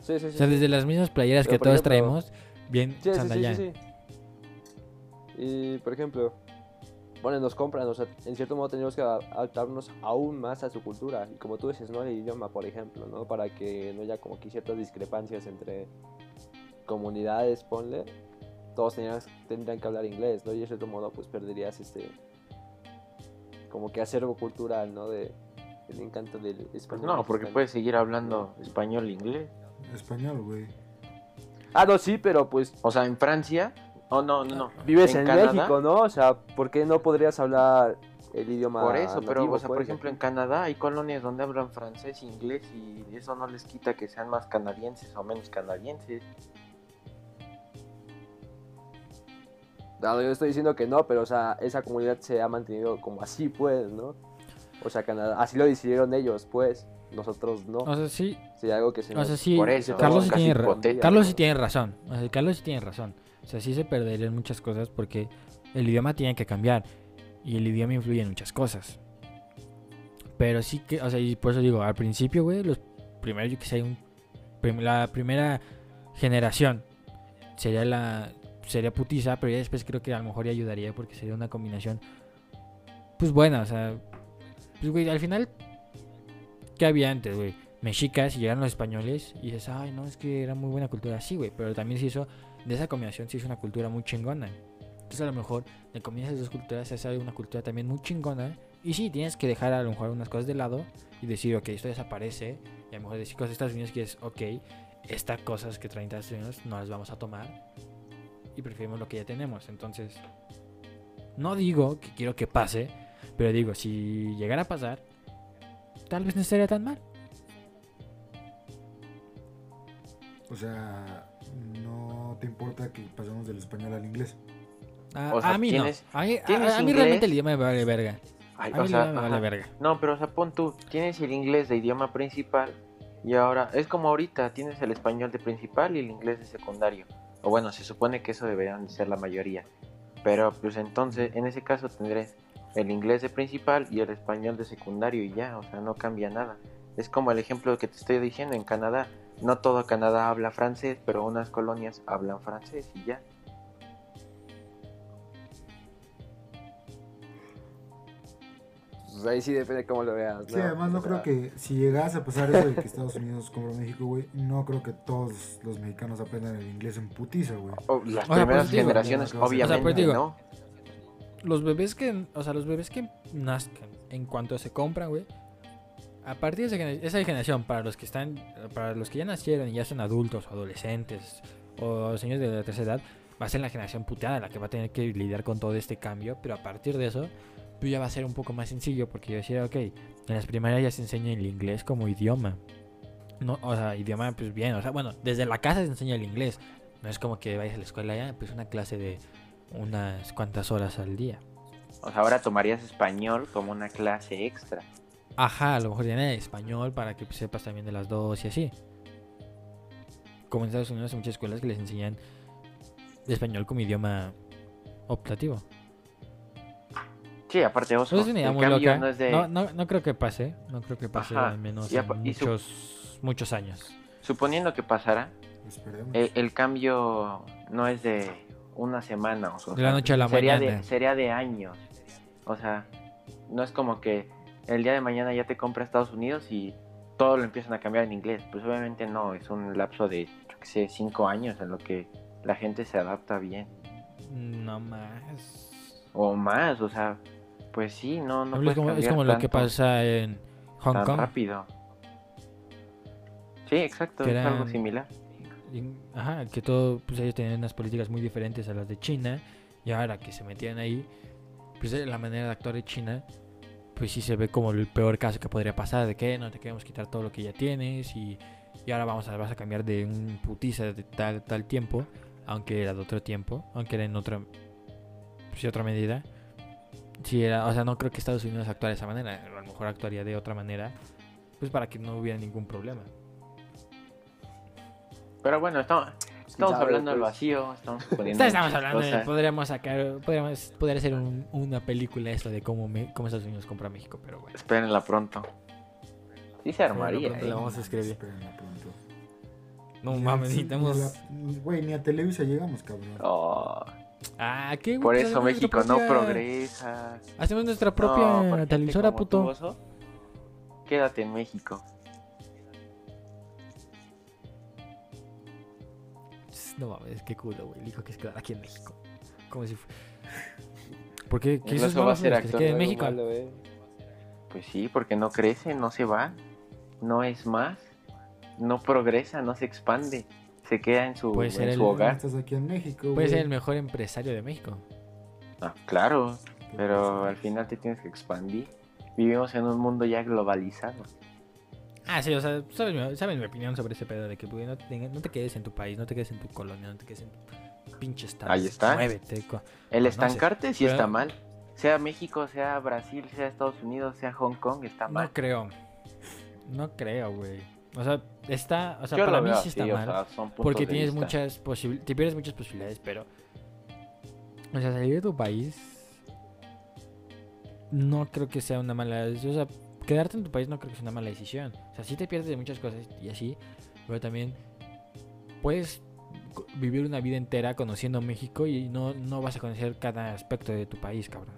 Sí, sí, sí. O sea, desde las mismas playeras Pero, que todos ejemplo, traemos, bien Sí, sí, sí, Sandayán. sí, sí. Y, por ejemplo, bueno, nos compran, o sea, en cierto modo tenemos que adaptarnos aún más a su cultura. Y como tú dices, ¿no? El idioma, por ejemplo, ¿no? Para que no haya como que ciertas discrepancias entre comunidades, ponle. Todos tendrían, tendrían que hablar inglés, ¿no? Y de cierto modo, pues perderías este... Como que acervo cultural, ¿no? De, el encanto del español. no, porque puedes seguir hablando español e inglés. Español, güey. Ah, no, sí, pero pues O sea, en Francia. Oh, no, no, no. vives en, Canadá, México, ¿no? O sea, ¿por qué no podrías hablar el idioma Por eso, pero, o sea, por pues? ejemplo, en Canadá hay colonias donde hablan francés e inglés y eso no les quita que sean más canadienses o menos canadienses. Yo estoy diciendo que no, pero, o sea, esa comunidad se ha mantenido como así, pues, ¿no? O sea, Canadá, así lo decidieron ellos, pues. Nosotros no. O sea, sí, algo que se o sea, sí, Por eso, Carlos, sí tiene, sí razón. O sea, Carlos sí tiene razón. O sea, sí se perderían muchas cosas porque el idioma tiene que cambiar. Y el idioma influye en muchas cosas. Pero sí que, o sea, y por eso digo, al principio, güey, los primeros, yo que sé, un, la primera generación sería la sería putiza, pero ya después creo que a lo mejor ya ayudaría porque sería una combinación, pues buena, o sea, pues güey, al final, ¿qué había antes, güey? Mexicas y llegaron los españoles y dices, ay, no, es que era muy buena cultura, sí, güey, pero también se hizo, de esa combinación se hizo una cultura muy chingona. Entonces a lo mejor de combinar esas dos culturas se hace una cultura también muy chingona. Y sí, tienes que dejar a lo mejor unas cosas de lado y decir, ok, esto desaparece. Y a lo mejor decir cosas de Estados Unidos que es, ok, estas cosas que traen Estados Unidos no las vamos a tomar. Y preferimos lo que ya tenemos. Entonces, no digo que quiero que pase, pero digo, si llegara a pasar, tal vez no estaría tan mal. O sea, no te importa que pasemos del español al inglés. A, O sea, a mí no. A mí, a- tienes a mí inglés. realmente el idioma me vale verga. Ay, A mí o el sea, idioma me vale verga. No, pero o sea, pon tú, tienes el inglés de idioma principal y ahora es como ahorita, tienes el español de principal y el inglés de secundario. O bueno, se supone que eso deberían de ser la mayoría. Pero pues entonces, en ese caso tendrás el inglés de principal y el español de secundario y ya, o sea, no cambia nada. Es como el ejemplo que te estoy diciendo en Canadá. No todo Canadá habla francés, pero unas colonias hablan francés y ya. Pues ahí sí depende de cómo lo veas, Sí, además no O creo sea, que si llegase a pasar eso de que Estados Unidos compra México, güey, no creo que todos los mexicanos aprendan el inglés en putiza, güey. Las O sea, por primeras digo, generaciones, no, no, o sea, obviamente, digo, ¿no? los bebés que, o sea, los bebés que nazcan en cuanto se compran, güey, a partir de esa, gener- esa generación, para los que están, para los que ya nacieron y ya son adultos o adolescentes o señores de la tercera edad, va a ser la generación puteada la que va a tener que lidiar con todo este cambio, pero a partir de eso, pues ya va a ser un poco más sencillo porque yo decía, ok, en las primarias ya se enseña el inglés como idioma. No, o sea, idioma, pues bien, o sea, bueno, desde la casa se enseña el inglés. No es como que vayas a la escuela ya, pues una clase de unas cuantas horas al día. O sea, ahora tomarías español como una clase extra. Ajá, a lo mejor tiene español para que sepas también de las dos y así. Como en Estados Unidos hay muchas escuelas que les enseñan español como idioma optativo. Sí, aparte, oso, Eso es una idea el muy cambio loca. no es de... No, no, no creo que pase. No creo que pase Ajá, al menos y en apa- y su- muchos, muchos años. Suponiendo que pasara, Esperemos. el, el cambio no es de una semana. O sea, De la noche a la sería mañana. De, sería de años. O sea, no es como que el día de mañana ya te compra Estados Unidos y todo lo empiezan a cambiar en inglés. Pues obviamente no, es un lapso de, yo qué sé, cinco años en lo que la gente se adapta bien. No más. O más, o sea, pues sí, no, no es como, es como lo que pasa en Hong tan Kong. rápido. Sí, exacto, es algo similar. Ajá, que todo, pues ellos tenían unas políticas muy diferentes a las de China. Y ahora que se metían ahí, pues eh, la manera de actuar de China, pues sí se ve como el peor caso que podría pasar. De que no te queremos quitar todo lo que ya tienes y, y ahora vamos a, vas a cambiar de un putiza de tal, tal tiempo, aunque era de otro tiempo, aunque era en otra, pues, otra medida. Sí, era, o sea, no creo que Estados Unidos actuara de esa manera. A lo mejor actuaría de otra manera, pues para que no hubiera ningún problema. Pero bueno, estamos, estamos sabe, hablando del pues? vacío, estamos <laughs> suponiendo Estamos hablando de, podríamos sacar, podríamos, podría ser un- una película esto de cómo, me, cómo Estados Unidos compra a México, pero bueno. Espérenla pronto. Sí se armaría, pronto ¿eh? la vamos a escribir. Espérenla pronto. No mames, necesitamos... Güey, ni a Televisa llegamos, cabrón. Oh, Ah, ¿qué? por eso México no progresa. Hacemos nuestra propia televisora, puto. oso, Quédate en México. No mames, qué culo, güey. Dijo que se quedara aquí en México. Como si fu- ¿Por qué? ¿Qué El es oso va a ser? Que se quede en México. malo, eh. Pues sí, porque no crece, no se va, no es más, no progresa, no se expande, se queda en su, Puede en ser su hogar. estás aquí en México, Puede güey. ser el mejor empresario de México. Ah, claro, ¿Qué pero pasa? al final te tienes que expandir. Vivimos en un mundo ya globalizado. Ah, sí, o sea, saben, mi- opinión sobre ese pedo de que güey, no, te, no te quedes en tu país, no te quedes en tu colonia, no te quedes en tu pinche estado. Ahí está. Muévete. co- El No sé, estancarte sí pero- está mal. Sea México, sea Brasil, sea Estados Unidos, sea Hong Kong, está mal. No creo. No creo, güey. O sea, está, o sea, Yo para mí sí está así, o mal. sea, porque tienes vista. muchas posibilidades, te pierdes muchas posibilidades, pero... O sea, salir de tu país... No creo que sea una mala... O sea, quedarte en tu país no creo que sea una mala decisión. O sea, sí te pierdes de muchas cosas y así, pero también puedes vivir una vida entera conociendo México y no, no vas a conocer cada aspecto de tu país, cabrón.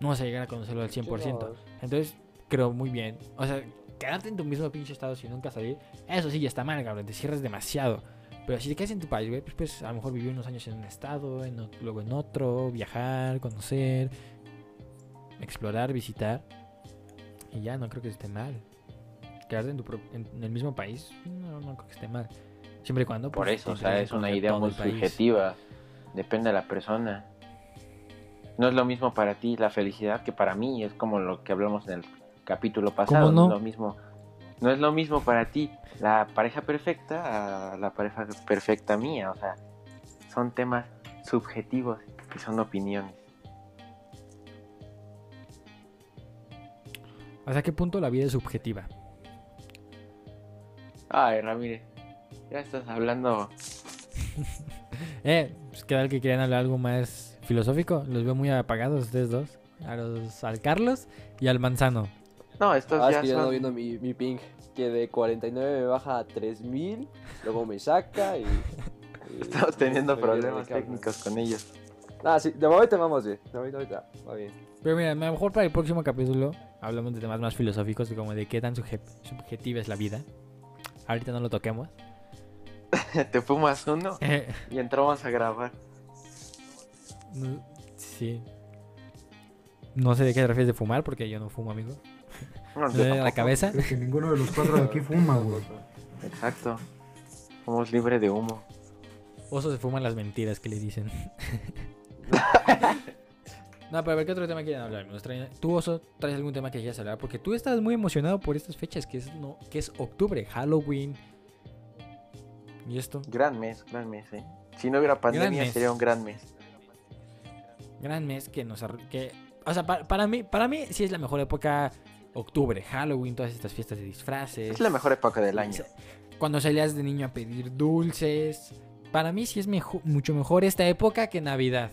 No vas a llegar a conocerlo al 100%. Sí, no, Entonces, creo muy bien. O sea, quedarte en tu mismo pinche estado sin nunca salir, eso sí ya está mal, cabrón. Te cierras demasiado. Pero si te quedas en tu país, güey, pues, pues a lo mejor vivir unos años en un estado, en ot- luego en otro, viajar, conocer, explorar, visitar. Y ya, no creo que esté mal. Quedarte en, tu pro- en, en el mismo país, no, no creo que esté mal. Siempre y cuando. Por pues, eso, o sea, es una idea muy subjetiva. Depende de la persona. No es lo mismo para ti la felicidad que para mí. Es como lo que hablamos en el capítulo pasado. no? es lo mismo. No es lo mismo para ti la pareja perfecta a la pareja perfecta mía. O sea, son temas subjetivos y son opiniones. ¿Hasta qué punto la vida es subjetiva? Ay, Ramírez, ya estás hablando. <laughs> Eh, pues qué tal que querían hablar algo más filosófico. Los veo muy apagados ustedes dos. A los, al Carlos y al Manzano. No, estos Ah, es ya que yo ando son. viendo mi, mi ping, que de 49 me baja a 3000, luego me saca y... y- <laughs> Estamos teniendo problemas técnicos con ellos. Ah, sí, de momento vamos bien, de momento ahorita, va bien. Pero mira, a lo mejor para el próximo capítulo hablamos de temas más filosóficos, de como de qué tan subje- subjetiva es la vida. Ahorita no lo toquemos. <laughs> Te fumas uno <laughs> Eh, y entramos a grabar. no- sí. No sé de qué te refieres de fumar, porque yo no fumo, amigo. No, ¿Me yo duele la cabeza? Creo que ninguno de los cuatro de aquí fuma, güey. Exacto. Somos libres de humo. Oso se fuman las mentiras que le dicen. <laughs> no, pero a ver qué otro tema quieren hablar. Tú, Oso, traes algún tema que quieras hablar. Porque tú estás muy emocionado por estas fechas, que es, no, que es octubre, Halloween. ¿Y esto? Gran mes, gran mes, eh. Si no hubiera pandemia sería un gran mes. gran mes que nos... arru- Que, o sea, pa- para, mí, para mí sí es la mejor época octubre, Halloween, todas estas fiestas de disfraces. Es la mejor época del año. Cuando salías de niño a pedir dulces. Para mí sí es mejo- mucho mejor esta época que Navidad.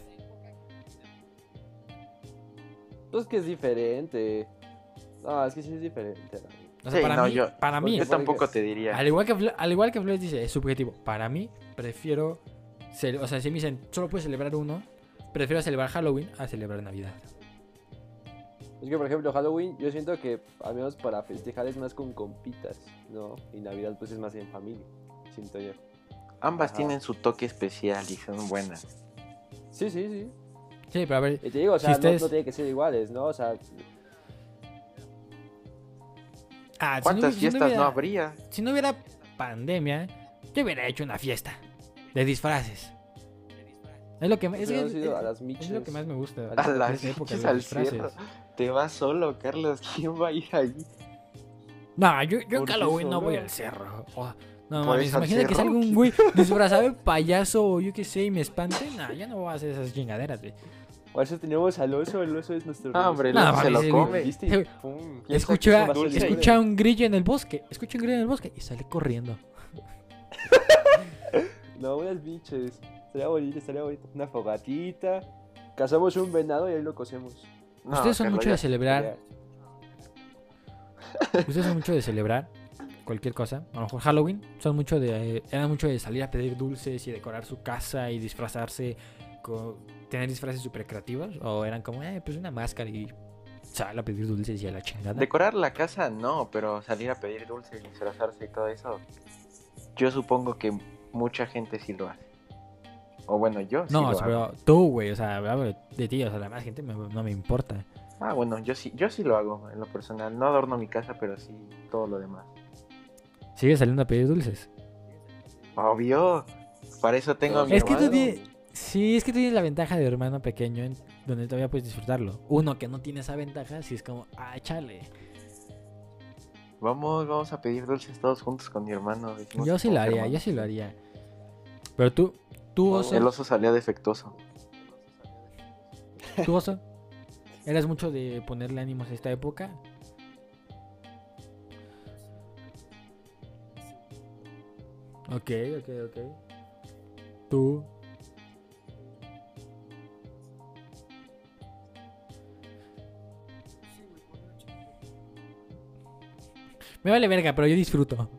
Pues que es diferente. No, es que sí es diferente. O sea, Sí, para no, mí, yo- para mí Yo tampoco te diría. Al igual que, al igual que Flores dice, es subjetivo. Para mí, prefiero. cele- O sea, si me dicen, solo puedes celebrar uno, prefiero celebrar Halloween a celebrar Navidad. Es que, por ejemplo, Halloween, yo siento que, al menos para festejar, es más con compitas, ¿no? Y Navidad, pues es más en familia, siento yo. Ambas Ajá. tienen su toque especial y son buenas. Sí, sí, sí. Sí, pero a ver, Y te digo, o Si sea, no- ustedes- no, tiene que ser iguales, ¿no? O sea, ah, si no ¿Cuántas si no fiestas no habría? si no hubiera pandemia, yo hubiera hecho una fiesta de disfraces. Es lo que, es, es- a es- es lo que más me gusta. A las época de los disfraces. Te vas solo, Carlos. <laughs> ¿Quién va a ir ahí? No, yo, yo en ¿Por qué Halloween no voy al cerro. Oh, no ¿Por mames, imagina que salga un güey <laughs> disfrazado de payaso o yo qué sé y me espante. No, ya no voy a hacer esas chingaderas, güey. Por eso tenemos al oso, el oso es nuestro Ah, hombre, el No, oso se lo come. Escucha, escucha un grillo en el bosque. Escucha un grillo en el bosque y sale corriendo. <laughs> No, unas biches. Estaría bonito, estaría bonito. Una fogatita. Cazamos un venado y ahí lo cocemos. No, Ustedes son mucho de celebrar. Ustedes son mucho de celebrar cualquier cosa. A lo mejor Halloween. Son mucho de. eh, eran mucho de salir a pedir dulces y decorar su casa y disfrazarse. co- tener disfraces súper creativos. O eran como, eh, pues una máscara y sal a pedir dulces y a la chingada. Decorar la casa no, pero salir a pedir dulces, disfrazarse y todo eso. Yo supongo que mucha gente sí lo hace. O bueno, yo sí no, lo hago. pero tú, güey. O sea, hablo de- ti. O sea, la más gente me- no me importa. Ah, bueno, yo sí, yo sí lo hago en lo personal. No adorno mi casa, pero sí todo lo demás. Sigues saliendo a pedir dulces. Obvio. Para eso tengo a mi Es que tú tienes. Sí, es que tú tienes la ventaja de hermano pequeño en donde todavía puedes disfrutarlo. Uno que no tiene esa ventaja, sí es como, ah, chale. Vamos, vamos a pedir dulces todos juntos con mi hermano. Yo sí lo haría, yo sí lo haría. Pero tú, tú oso, El oso salía defectuoso. tú oso, <laughs> ¿eras mucho de ponerle ánimos a esta época? Ok, ok, ok. Tú. Me vale verga, pero yo disfruto.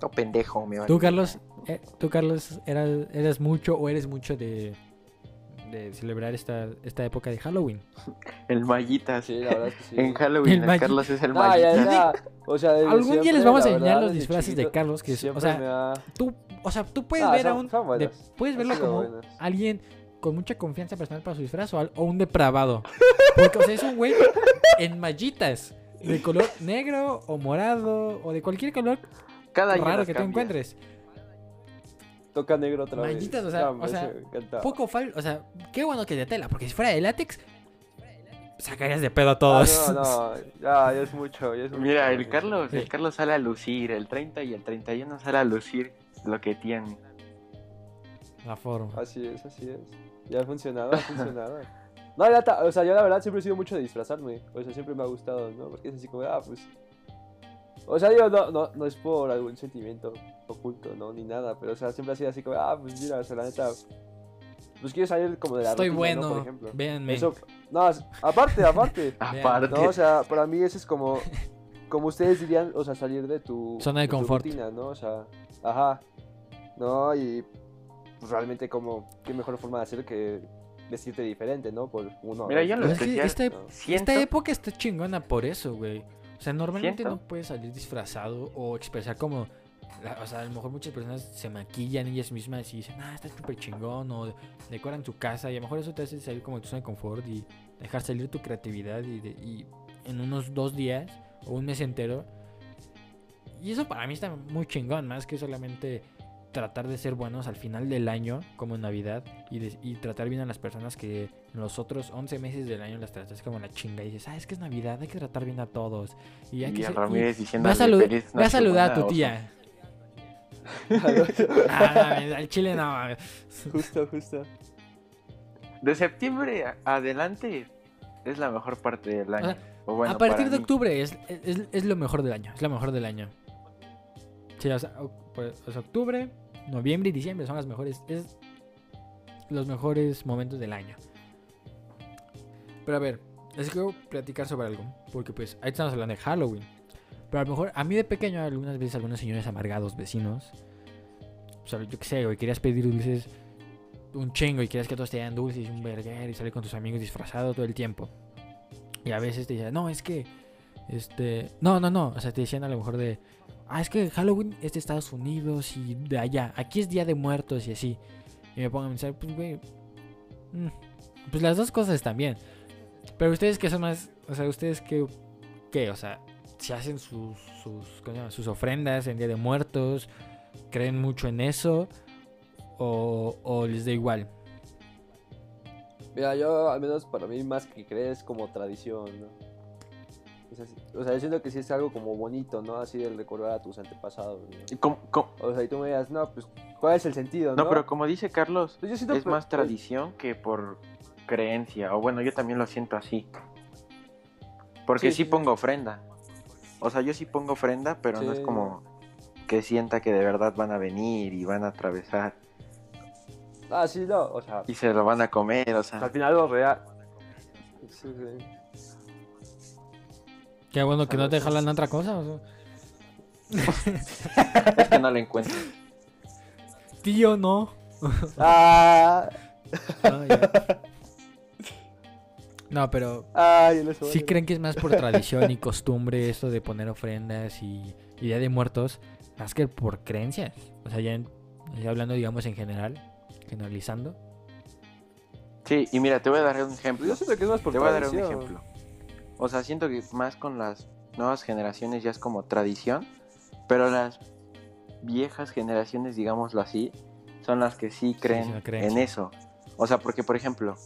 No pendejo, me vale. ¿Tú, Carlos? Eh, ¿Tú, Carlos, eras, eras mucho o eres mucho de, de celebrar esta, esta época de Halloween? El mallitas. Sí, la verdad es que sí. En Halloween, El Carlos es el No, ya, mallitas. ya. O sea, desde Algún día les siempre, vamos a enseñar verdad, los disfraces de Carlos, que es, o siempre sea, tú, o sea, tú puedes Ah, ver a son- un, son de- puedes verlo como buenas. alguien con mucha confianza personal para su disfraz o, al- o un depravado. Porque, o sea, es un güey en mallitas de color negro o morado o de cualquier color Cada año raro que tú cambia. encuentres. Toca negro otra vez. Malditas, o sea, o sea. Poco fal, o sea, qué bueno que de tela, porque si fuera de látex, sacarías de pedo a Ah, todos. no, no, ya, ya es mucho, ya es mucho. Mira, el Carlos, Sí. el Carlos sale a lucir, el 30 y el 31 sale a lucir lo que tiene. La forma. Así es, así es. Ya ha funcionado, ha funcionado. <laughs> No, ya ta- o sea, yo la verdad siempre he sido mucho de disfrazarme. O sea, siempre me ha gustado, ¿no? Porque es así como, ah, pues. O sea, digo, no, no, no es por algún sentimiento oculto, ¿no? Ni nada. Pero, o sea, siempre ha sido así como, ah, pues mira, o sea, la neta. Pues quiero salir como de la Estoy rutina, ¿no? bueno, Por ejemplo. véanme. Eso, no, aparte, aparte. <laughs> Aparte, No, o sea, para mí eso es como, como ustedes dirían, o sea, salir de tu Zona de tu confort. rutina, ¿no? O sea, ajá, no, y pues realmente como, qué mejor forma de hacer que vestirte diferente, ¿no? Por uno. Mira, yo lo es que esta, esta época está chingona por eso, güey. O sea, normalmente Siento. no puedes salir disfrazado o expresar como... la- o sea, a lo mejor muchas personas se maquillan ellas mismas y dicen, ah, está súper chingón, o decoran su casa, y a lo mejor eso te hace salir como de tu zona de confort y dejar salir tu creatividad y, de- y en unos dos días o un mes entero. Y eso para mí está muy chingón, más que solamente tratar de ser buenos al final del año, como en Navidad, y, de- y tratar bien a las personas que en los otros 11 meses del año las tratas como la chinga y dices, ah, es que es Navidad, hay que tratar bien a todos. Y hay que y a ser- y- Ramírez diciendo Ve a, a saludar a tu tía. <laughs> Ah, no, <laughs> al chile no. mames. justo, justo. de septiembre a- adelante es la mejor parte del año. sea, O bueno, a partir de mí. octubre es, es, es lo mejor del año. Es lo mejor del año. Sí, o sea, o- pues, o sea, octubre, noviembre y diciembre son las mejores. Es los mejores momentos del año. Pero a ver, les quiero platicar sobre algo. Porque pues ahí estamos hablando de Halloween. Pero a lo mejor, a mí de pequeño, algunas veces algunos señores amargados, vecinos. O sea, yo qué sé, güey, querías pedir dulces un chingo y querías que todos te dieran dulces un burger y salir con tus amigos disfrazado todo el tiempo. Y a veces te decían, no, es que, este, no, no, no, o sea, te decían a lo mejor de, ah, es que Halloween es de Estados Unidos y de allá, aquí es Día de Muertos y así. Y me pongo a pensar, pues, güey, mm, pues las dos cosas están bien. Pero ustedes que son más, o sea, ustedes que, ¿qué? O sea, si hacen sus, sus, ¿cómo se llama? sus ofrendas en Día de Muertos, creen mucho en eso o, o les da igual. Mira, yo al menos para mí más que creer es como tradición, ¿no? O sea, o sea, yo siento que sí es algo como bonito, ¿no? Así de recordar a tus antepasados, ¿no? Y como- como- O sea, y tú me digas, no, pues, ¿cuál es el sentido, no? no, pero como dice Carlos, Pues yo siento es más pues, tradición que por creencia. O bueno, yo también lo siento así. Porque Sí, sí, sí, pongo ofrenda. O sea, yo sí pongo ofrenda, pero no es como que sienta que de verdad van a venir y van a atravesar Ah, sí, no, o sea, y se lo van a comer, o al sea. final lo real. Sí, sí. Qué bueno que no te jalan otra cosa. o sea. <laughs> Es que no lo encuentro. Tío, no. Ah, Ah, ya. No, pero ay, ¿sí creen que es más por tradición y <laughs> costumbre esto de poner ofrendas y, y Día de Muertos más que por creencias? O sea, ya, en- ya hablando, digamos, en general, generalizando. Sí, y mira, te voy a dar un ejemplo. Yo siento que es más por Te voy a dar un ejemplo. O sea, siento que más con las nuevas generaciones ya es como tradición, pero las viejas generaciones, digámoslo así, son las que sí creen en eso. O sea, porque por ejemplo,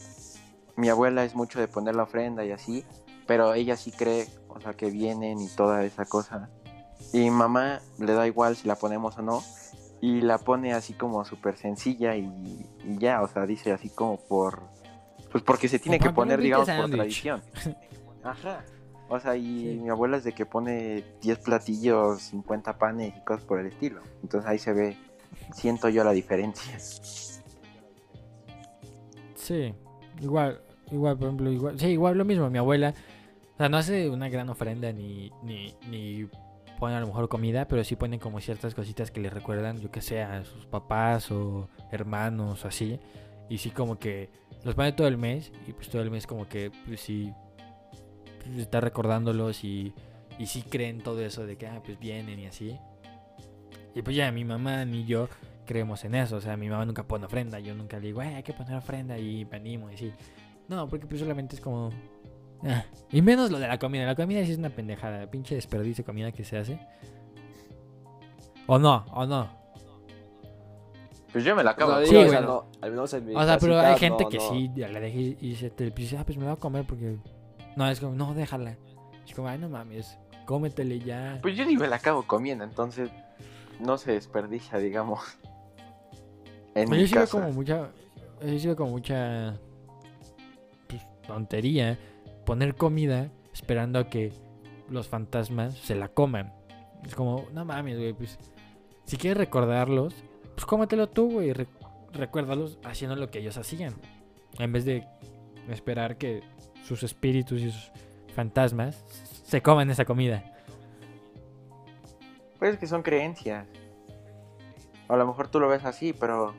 mi abuela es mucho de poner la ofrenda y así, pero ella sí cree, o sea, que vienen y toda esa cosa. Y mamá le da igual si la ponemos o no, y la pone así como súper sencilla y, y ya, o sea, dice así como por... Pues porque se tiene que poner, digamos, por tradición. Ajá. O sea, y Sí. mi abuela es de que pone 10 platillos, 50 panes y cosas por el estilo. Entonces ahí se ve, siento yo la diferencia. Sí, igual, igual, por ejemplo, igual, sí, igual lo mismo, mi abuela, o sea, no hace una gran ofrenda ni, ni, ni pone a lo mejor comida, pero sí pone como ciertas cositas que le recuerdan, yo que sé, a sus papás o hermanos o así, y sí como que los pone todo el mes, y pues todo el mes como que, pues sí, pues, está recordándolos y, y sí creen todo eso de que, ah, pues vienen y así. Y pues ya mi mamá ni yo creemos en eso. O sea, mi mamá nunca pone ofrenda. Yo nunca le digo, "Eh, hay que poner ofrenda y me animo y así. No, porque pues solamente es como. ah. Y menos lo de la comida. La comida sí es una pendejada. Pinche desperdicio de comida que se hace. O no, o no. Pues yo me la acabo. No, Sí, digo, o güey, sea, no. no, al menos en mi O sea, pero hay gente no, que no. sí ya la deja y y se te dice, ah, pues me la voy a comer porque. No, es como, no, déjala. Es como, ay, no mames, cómetele ya. Pues yo ni me la acabo comiendo, entonces no se desperdicia, digamos. En Pues mi yo sí veo casa. como mucha. Yo sí veo como mucha. Tontería. Poner comida esperando a que los fantasmas se la coman. Es como, no mames, güey. Pues. Si quieres recordarlos, pues cómetelo tú, güey. re- recuérdalos haciendo lo que ellos hacían. En vez de esperar que sus espíritus y sus fantasmas se coman esa comida. Pues es que son creencias. A lo mejor tú lo ves así, pero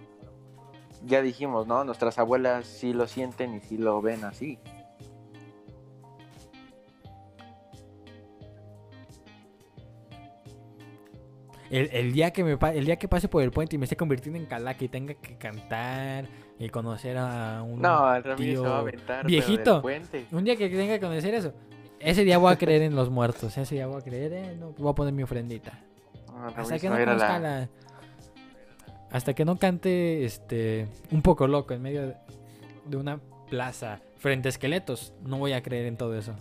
ya dijimos, ¿no? Nuestras abuelas sí lo sienten y sí lo ven así. El, el día que me el día que pase por el puente y me esté convirtiendo en calaca y tenga que cantar y conocer a un No, el tío se va a aventar. viejito. un día que tenga que conocer eso. Ese día voy a creer en los muertos, ese día voy a creer, no, voy a poner mi ofrendita. No, Hasta que no conozca la... Hasta que no cante este un poco loco en medio de- una plaza frente a esqueletos, no voy a creer en todo eso.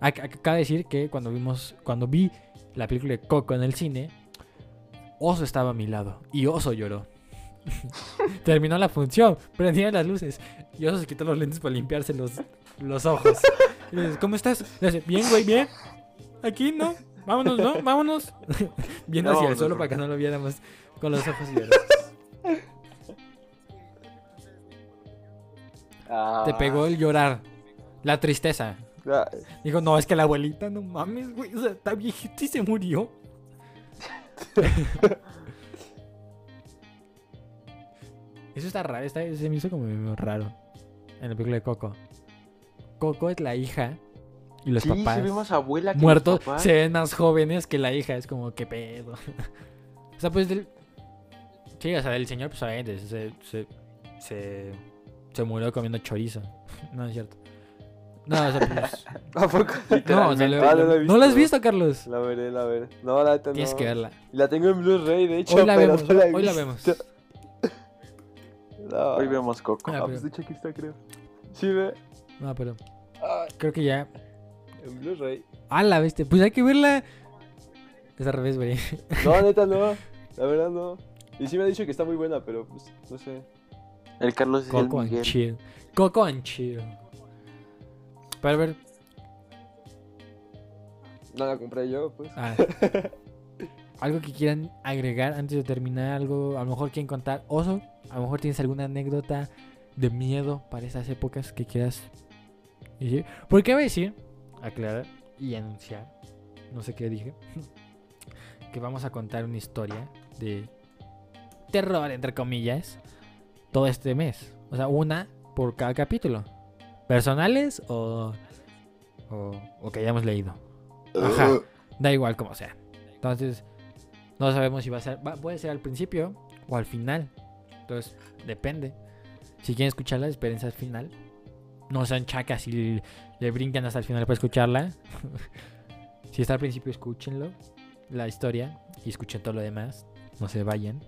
Ac- ac- Acaba de decir que cuando vimos cuando vi la película de Coco en el cine, Oso estaba a mi lado y Oso lloró. <laughs> Terminó la función, prendieron las luces. Y Oso se quitó los lentes para limpiarse los, ojos. Y dice, ¿cómo estás? Bien, güey, bien. Aquí, ¿no? Vámonos, ¿no? Vámonos. <laughs> Viendo hacia el suelo para que no lo viéramos con los ojos llorosos. Ah, Te pegó el llorar, la tristeza. ah, Dijo, no, es que la abuelita, no mames, güey. O sea, está viejita y se murió. <laughs> Eso está raro, está, se me hizo como raro. En la película de Coco. Coco es la hija y los sí, papás se ve más abuela que muertos papás. se ven más jóvenes que la hija. Es como, qué pedo. <laughs> o sea, pues del... Sí, o sea, el señor, pues obviamente, se, se, se, se murió comiendo chorizo. <laughs> no es cierto. No, o sea, pues... <laughs> ¿A poco? No, o sea, lo- Ah, no la he ¿no la has visto. Carlos? La veré, la veré. No, la no. Tienes que verla. La tengo en Blu-ray, de hecho. Hoy la pero vemos, no la hoy la vemos. No. Hoy vemos Coco. Ah, Ah, pero- pues de hecho aquí está, creo. Sí, ve. No, pero creo que ya. En Blu-ray. Ah, la viste. Pues hay que verla. Es al revés, güey. No, <laughs> neta no. La verdad no. Y sí me ha dicho que está muy buena, pero pues no sé. El Carlos es Coco el and chill. Coco and chill. Para ver. No la compré yo, pues. ah, <laughs> algo que quieran agregar antes de terminar. Algo. A lo mejor quieren contar. Oso. A lo mejor tienes alguna anécdota de miedo para esas épocas que quieras decir. Porque voy a decir, aclarar y anunciar. No sé qué dije. <laughs> Que vamos a contar una historia de terror, entre comillas, todo este mes. O sea, una por cada capítulo. ¿Personales o, o, o que hayamos leído? Ajá. Da igual como sea. Entonces, no sabemos si va a ser, va- puede ser al principio o al final. Entonces, depende. Si quieren escucharla, espérense al final. No sean chacas y le brincan hasta el final para escucharla. <laughs> si está al principio, escúchenlo. La historia y escuchen todo lo demás. No se vayan.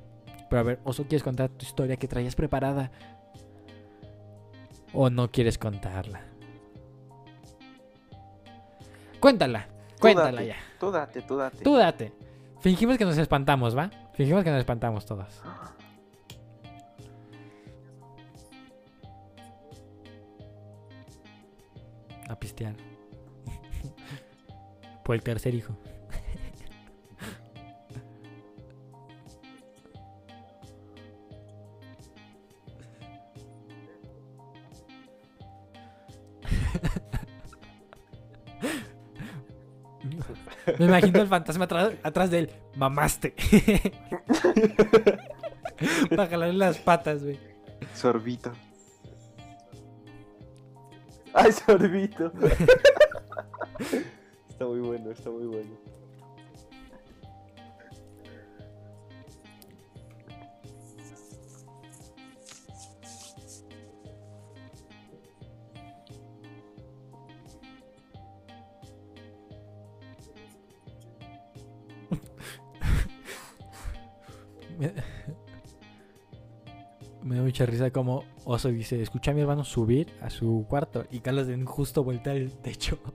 Pero a ver, Oso, ¿quieres contar tu historia que traías preparada? ¿O no quieres contarla? Cuéntala. Cuéntala date. ya. Tú date, tú date. Tú date. Fingimos que nos espantamos, ¿va? Fingimos que nos espantamos todos. A pistear. Por el tercer hijo. Me imagino el fantasma atrás, atrás de él. Mamaste. <laughs> Para jalarle las patas, güey. Sorbito. ¡Ay, sorbito! <laughs> está muy bueno, está muy bueno. Mucha risa como Oso dice, escucha a mi hermano subir a su cuarto y Carlos de justo voltear el techo. <laughs>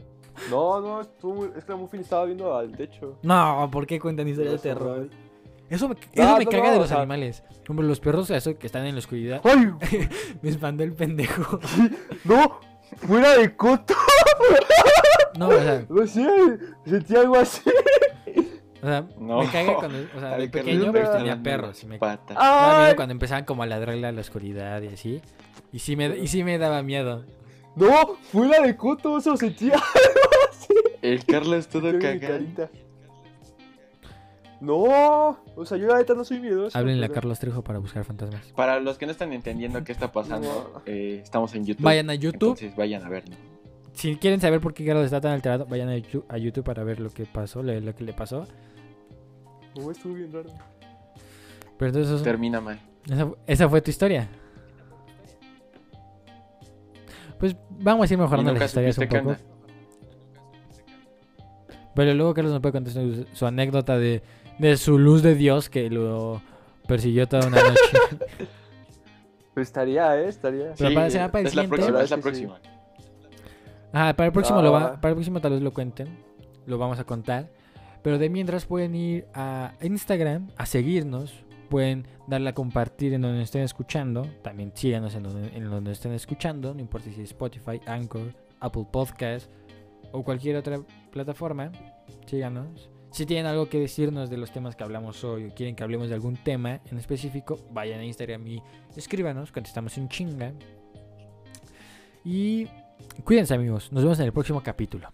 No, no, estuvo es que la Muffin estaba viendo al techo. No, ¿por qué cuentan historias de Eso, terror? Eso me, eso Ah, me no, caga no, de o los sea- animales. Como los perros, eso que están en la oscuridad. ¡Ay! <laughs> Me espantó el pendejo. <laughs> ¡No! ¡Fuera de coto! No, o sea, No sé, sentí algo así. O sea No. me caga cuando, o sea, <laughs> de pequeño le pues tenía perros y me Pata. daba miedo ¡Ay! cuando empezaban como a ladrarle a la oscuridad y así. Y sí me, y sí me daba miedo. ¡No! ¡Fuera de coto! Eso sentí algo <laughs> así. El Carlos todo cagado. No, o sea, yo la neta no soy miedoso. Háblenle a pero- Carlos Trejo para buscar fantasmas. Para los que no están entendiendo qué está pasando, No. eh, estamos en YouTube. Vayan a YouTube. Entonces vayan a verlo. Si quieren saber por qué Carlos está tan alterado, vayan a YouTube, a YouTube para ver lo que pasó, le- lo que le pasó. Estuvo bien raro. Pero entonces, eso- Termina mal. esa, fu- esa fue tu historia. Pues vamos a ir ¿Y mejorando las historias un poco. Pero luego Carlos nos puede contar su, su anécdota de, de su luz de Dios que lo persiguió toda una noche. <laughs> Pues estaría, ¿eh? Estaría. Pero para- será para es la próxima, es la Sí, sí. próxima. Ah, para el próximo lo va- para el próximo tal vez lo cuenten. Lo vamos a contar. Pero de mientras pueden ir a Instagram a seguirnos. pueden darle a compartir en donde estén escuchando. También síganos en donde, en donde estén escuchando. No importa si es Spotify, Anchor, Apple Podcast o cualquier otra plataforma. Síganos. Si tienen algo que decirnos de los temas que hablamos hoy o quieren que hablemos de algún tema en específico, vayan a Instagram y escríbanos, contestamos en chinga. Y cuídense amigos, nos vemos en el próximo capítulo.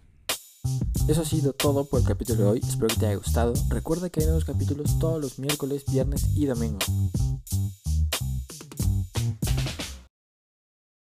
Eso ha sido todo por el capítulo de hoy, espero que te haya gustado. Recuerda que hay nuevos capítulos todos los miércoles, viernes y domingo.